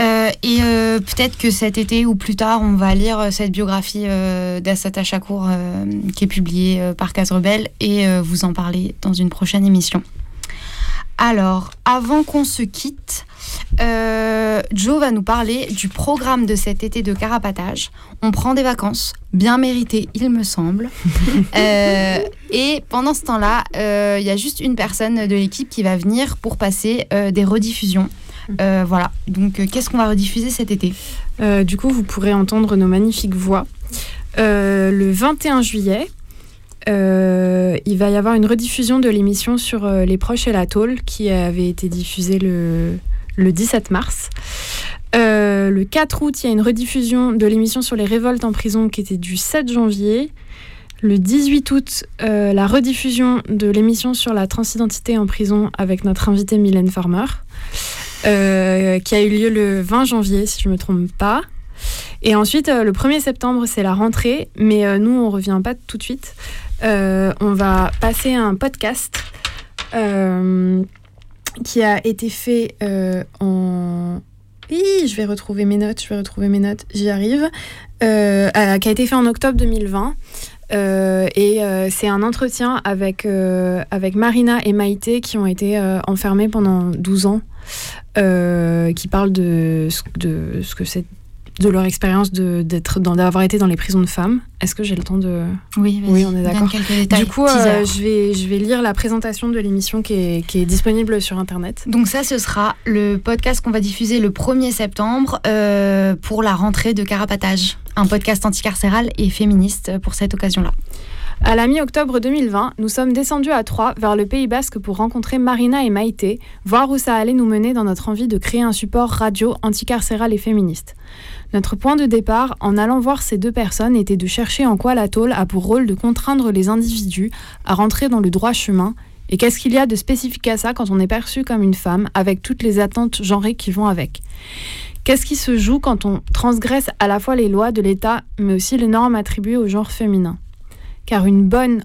Euh, et peut-être que cet été ou plus tard, on va lire cette biographie d'Assata Chakour qui est publiée par Case Rebelle et vous en parler dans une prochaine émission. Alors, avant qu'on se quitte, euh, Joe va nous parler du programme de cet été de carapatage. On prend des vacances, bien méritées, il me semble. Euh, et pendant ce temps-là, euh, il y a juste une personne de l'équipe qui va venir pour passer des rediffusions. Euh, voilà, donc qu'est-ce qu'on va rediffuser cet été? Du coup, vous pourrez entendre nos magnifiques voix. Le 21 juillet, euh, il va y avoir une rediffusion de l'émission sur euh, les proches et la tôle qui avait été diffusée le, le 17 mars. Euh, le 4 août, il y a une rediffusion de l'émission sur les révoltes en prison qui était du 7 janvier. Le 18 août, euh, la rediffusion de l'émission sur la transidentité en prison avec notre invité Mylène Farmer, euh, qui a eu lieu le 20 janvier, si je ne me trompe pas. Et ensuite, le 1er septembre, c'est la rentrée, mais nous, on ne revient pas tout de suite. On va passer un podcast qui a été fait euh, en... Hi, je vais retrouver mes notes, je vais retrouver mes notes, j'y arrive. Euh, qui a été fait en octobre 2020. Euh, et euh, c'est un entretien avec, euh, avec Marina et Maïté qui ont été euh, enfermés pendant 12 ans, euh, qui parlent de, de ce que c'est de leur expérience d'être dans- d'avoir été dans les prisons de femmes. Est-ce que j'ai le temps de Oui, oui, on est d'accord. Du coup, euh, je vais je vais lire la présentation de l'émission qui est, qui est disponible sur internet. Donc ça, ce sera le podcast qu'on va diffuser le 1er septembre euh, pour la rentrée de Carapatage, un podcast anticarcéral et féministe pour cette occasion-là. À la mi-octobre 2020, nous sommes descendus à Troyes vers le Pays Basque pour rencontrer Marina et Maïté, voir où ça allait nous mener dans notre envie de créer un support radio anticarcéral et féministe. Notre point de départ, en allant voir ces deux personnes, était de chercher en quoi la tôle a pour rôle de contraindre les individus à rentrer dans le droit chemin. Et qu'est-ce qu'il y a de spécifique à ça quand on est perçu comme une femme, avec toutes les attentes genrées qui vont avec Qu'est-ce qui se joue quand on transgresse à la fois les lois de l'État, mais aussi les normes attribuées au genre féminin? Car une bonne,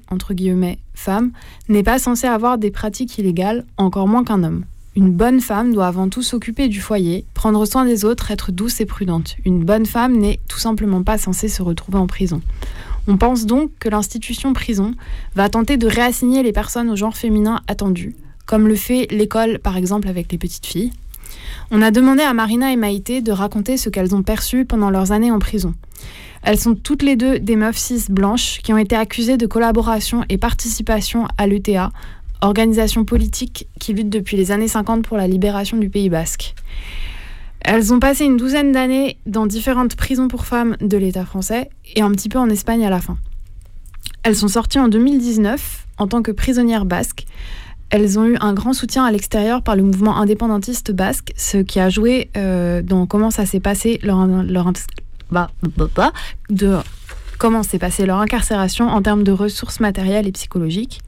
femme n'est pas censée avoir des pratiques illégales, encore moins qu'un homme. Une bonne femme doit avant tout s'occuper du foyer, prendre soin des autres, être douce et prudente. Une bonne femme n'est tout simplement pas censée se retrouver en prison. On pense donc que l'institution prison va tenter de réassigner les personnes au genre féminin attendu, comme le fait l'école par exemple avec les petites filles. On a demandé à Marina et Maïté de raconter ce qu'elles ont perçu pendant leurs années en prison. Elles sont toutes les deux des meufs cis blanches qui ont été accusées de collaboration et participation à l'ETA, organisation politique qui lutte depuis les années 50 pour la libération du Pays basque. Elles ont passé une douzaine d'années dans différentes prisons pour femmes de l'État français et un petit peu en Espagne à la fin. Elles sont sorties en 2019 en tant que prisonnières basques. Elles ont eu un grand soutien à l'extérieur par le mouvement indépendantiste basque, ce qui a joué euh, dans comment ça s'est passé leur, leur, bah, bah, bah, de comment s'est passée leur incarcération en termes de ressources matérielles et psychologiques.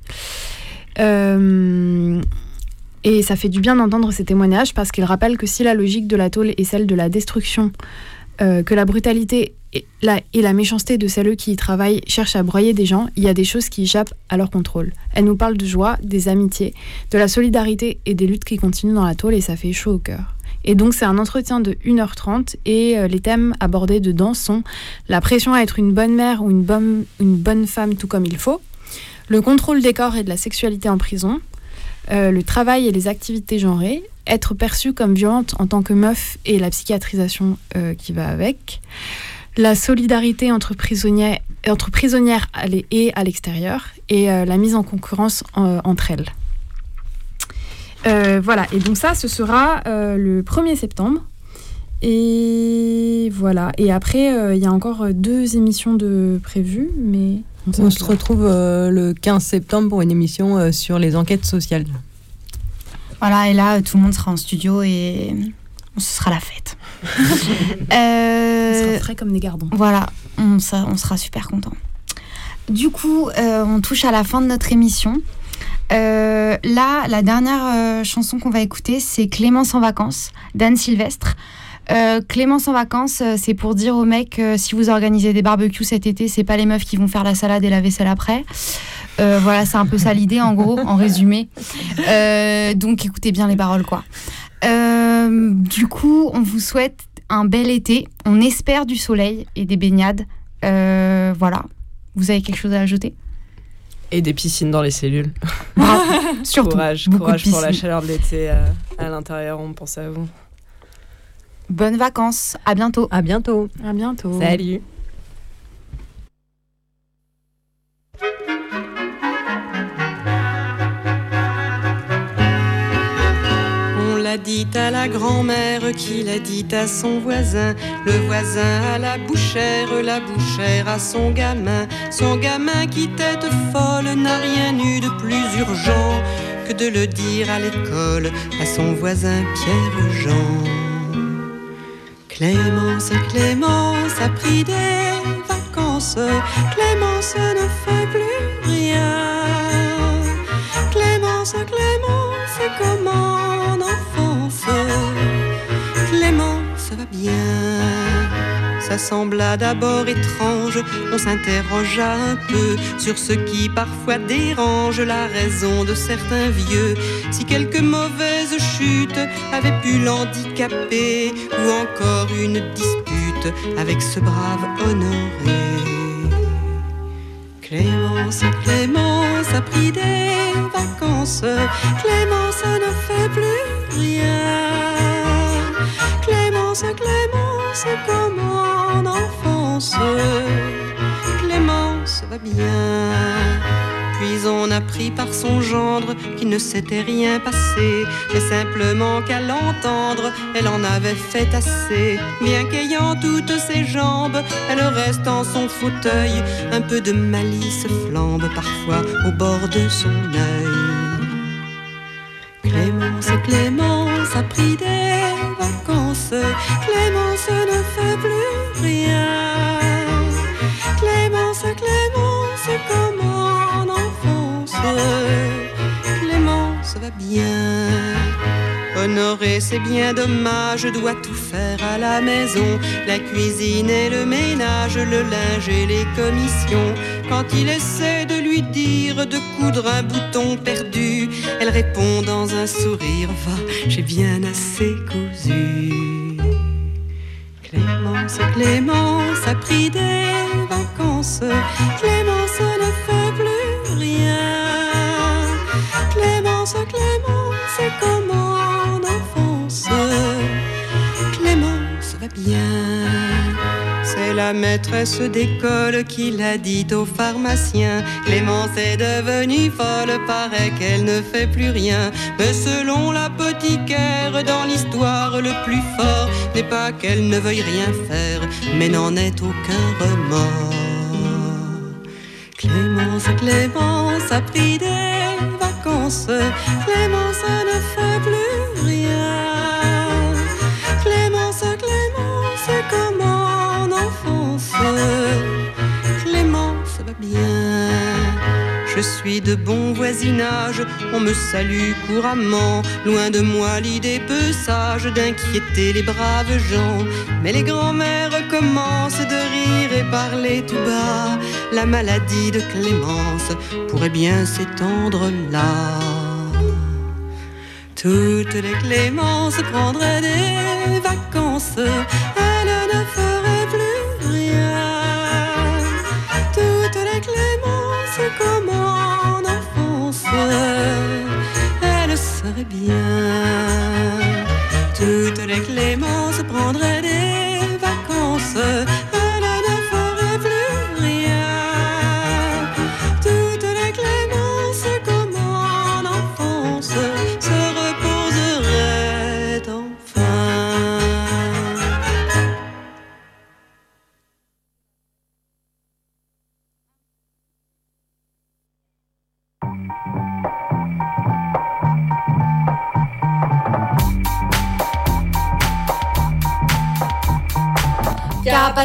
Euh, et ça fait du bien d'entendre ces témoignages parce qu'ils rappellent que si la logique de la tôle est celle de la destruction, euh, que la brutalité et la, et la méchanceté de celles qui y travaillent cherchent à broyer des gens, il y a des choses qui échappent à leur contrôle. Elles nous parlent de joie, des amitiés, de la solidarité et des luttes qui continuent dans la tôle et ça fait chaud au cœur. Et donc c'est un entretien de 1h30 et euh, les thèmes abordés dedans sont la pression à être une bonne mère ou une bonne, femme tout comme il faut, le contrôle des corps et de la sexualité en prison, euh, le travail et les activités genrées. être perçue comme violente en tant que meuf et la psychiatrisation euh, qui va avec, la solidarité entre prisonnières, entre prisonnières et à l'extérieur, et la mise en concurrence entre elles. Euh, voilà, et donc ça, ce sera euh, le 1er septembre. Et voilà, et après, euh, il y a encore deux émissions de prévues, mais... On se retrouve euh, le 15 septembre pour une émission euh, sur les enquêtes sociales. Voilà, et là, tout le monde sera en studio et ce sera la fête. Euh, On sera frais comme des gardons. Voilà, on, sera- on sera super content. Du coup, euh, on touche à la fin de notre émission. Euh, là, la dernière euh, chanson qu'on va écouter, c'est Clémence en vacances d'Anne Sylvestre. Euh, Clémence en vacances, euh, c'est pour dire aux mecs, si vous organisez des barbecues cet été, c'est pas les meufs qui vont faire la salade et la vaisselle après. Euh, voilà, c'est un peu ça l'idée, en gros, en résumé. Donc écoutez bien les paroles, quoi. Du coup, on vous souhaite un bel été. On espère du soleil et des baignades. Voilà. Vous avez quelque chose à ajouter? Et des piscines dans les cellules. Surtout. Courage, courage pour la chaleur de l'été euh, à l'intérieur, on pense à vous. Bonnes vacances. À bientôt. À bientôt. À bientôt. Salut. L'a dit à la grand-mère qui l'a dit à son voisin, le voisin à la bouchère, la bouchère à son gamin, son gamin qui tête folle n'a rien eu de plus urgent que de le dire à l'école à son voisin Pierre-Jean. Clémence, Clémence a pris des vacances, Clémence ne fait plus rien. Clémence, Clémence, comment en enfance Clémence va bien. Ça sembla d'abord étrange, on s'interrogea un peu sur ce qui parfois dérange la raison de certains vieux. Si quelques mauvaises chutes avaient pu l'handicaper, ou encore une dispute avec ce brave honoré. Clémence, Clémence a pris des vacances. Clémence ne fait plus rien. Clémence, Clémence, comme en enfance. Clémence va bien. Puis on apprit par son gendre qu'il ne s'était rien passé, mais simplement qu'à l'entendre, elle en avait fait assez. Bien qu'ayant toutes ses jambes, elle reste en son fauteuil, un peu de malice flambe parfois au bord de son œil. Clémence, Clémence a pris des vacances, Clémence ne fait plus rien. Clémence, Clémence, comme Clémence va bien. Honoré, c'est bien dommage, doit tout faire à la maison. La cuisine et le ménage, le linge et les commissions. Quand il essaie de lui dire de coudre un bouton perdu, elle répond dans un sourire, va, j'ai bien assez cousu. Clémence, Clémence a pris des vacances. Maîtresse d'école qui l'a dit au pharmacien. Clémence est devenue folle, paraît qu'elle ne fait plus rien. Mais selon l'apothicaire, dans l'histoire, le plus fort n'est pas qu'elle ne veuille rien faire, mais n'en ait aucun remords. Clémence, Clémence a pris des vacances. Clémence ne fait plus rien. Clémence, Clémence, comme. Clémence va bien. Je suis de bon voisinage, on me salue couramment. Loin de moi l'idée peu sage d'inquiéter les braves gens. Mais les grands-mères commencent de rire et parler tout bas. La maladie de Clémence pourrait bien s'étendre là. Toutes les Clémences prendraient des vacances, serait bien. Toutes les clémences prendraient des vacances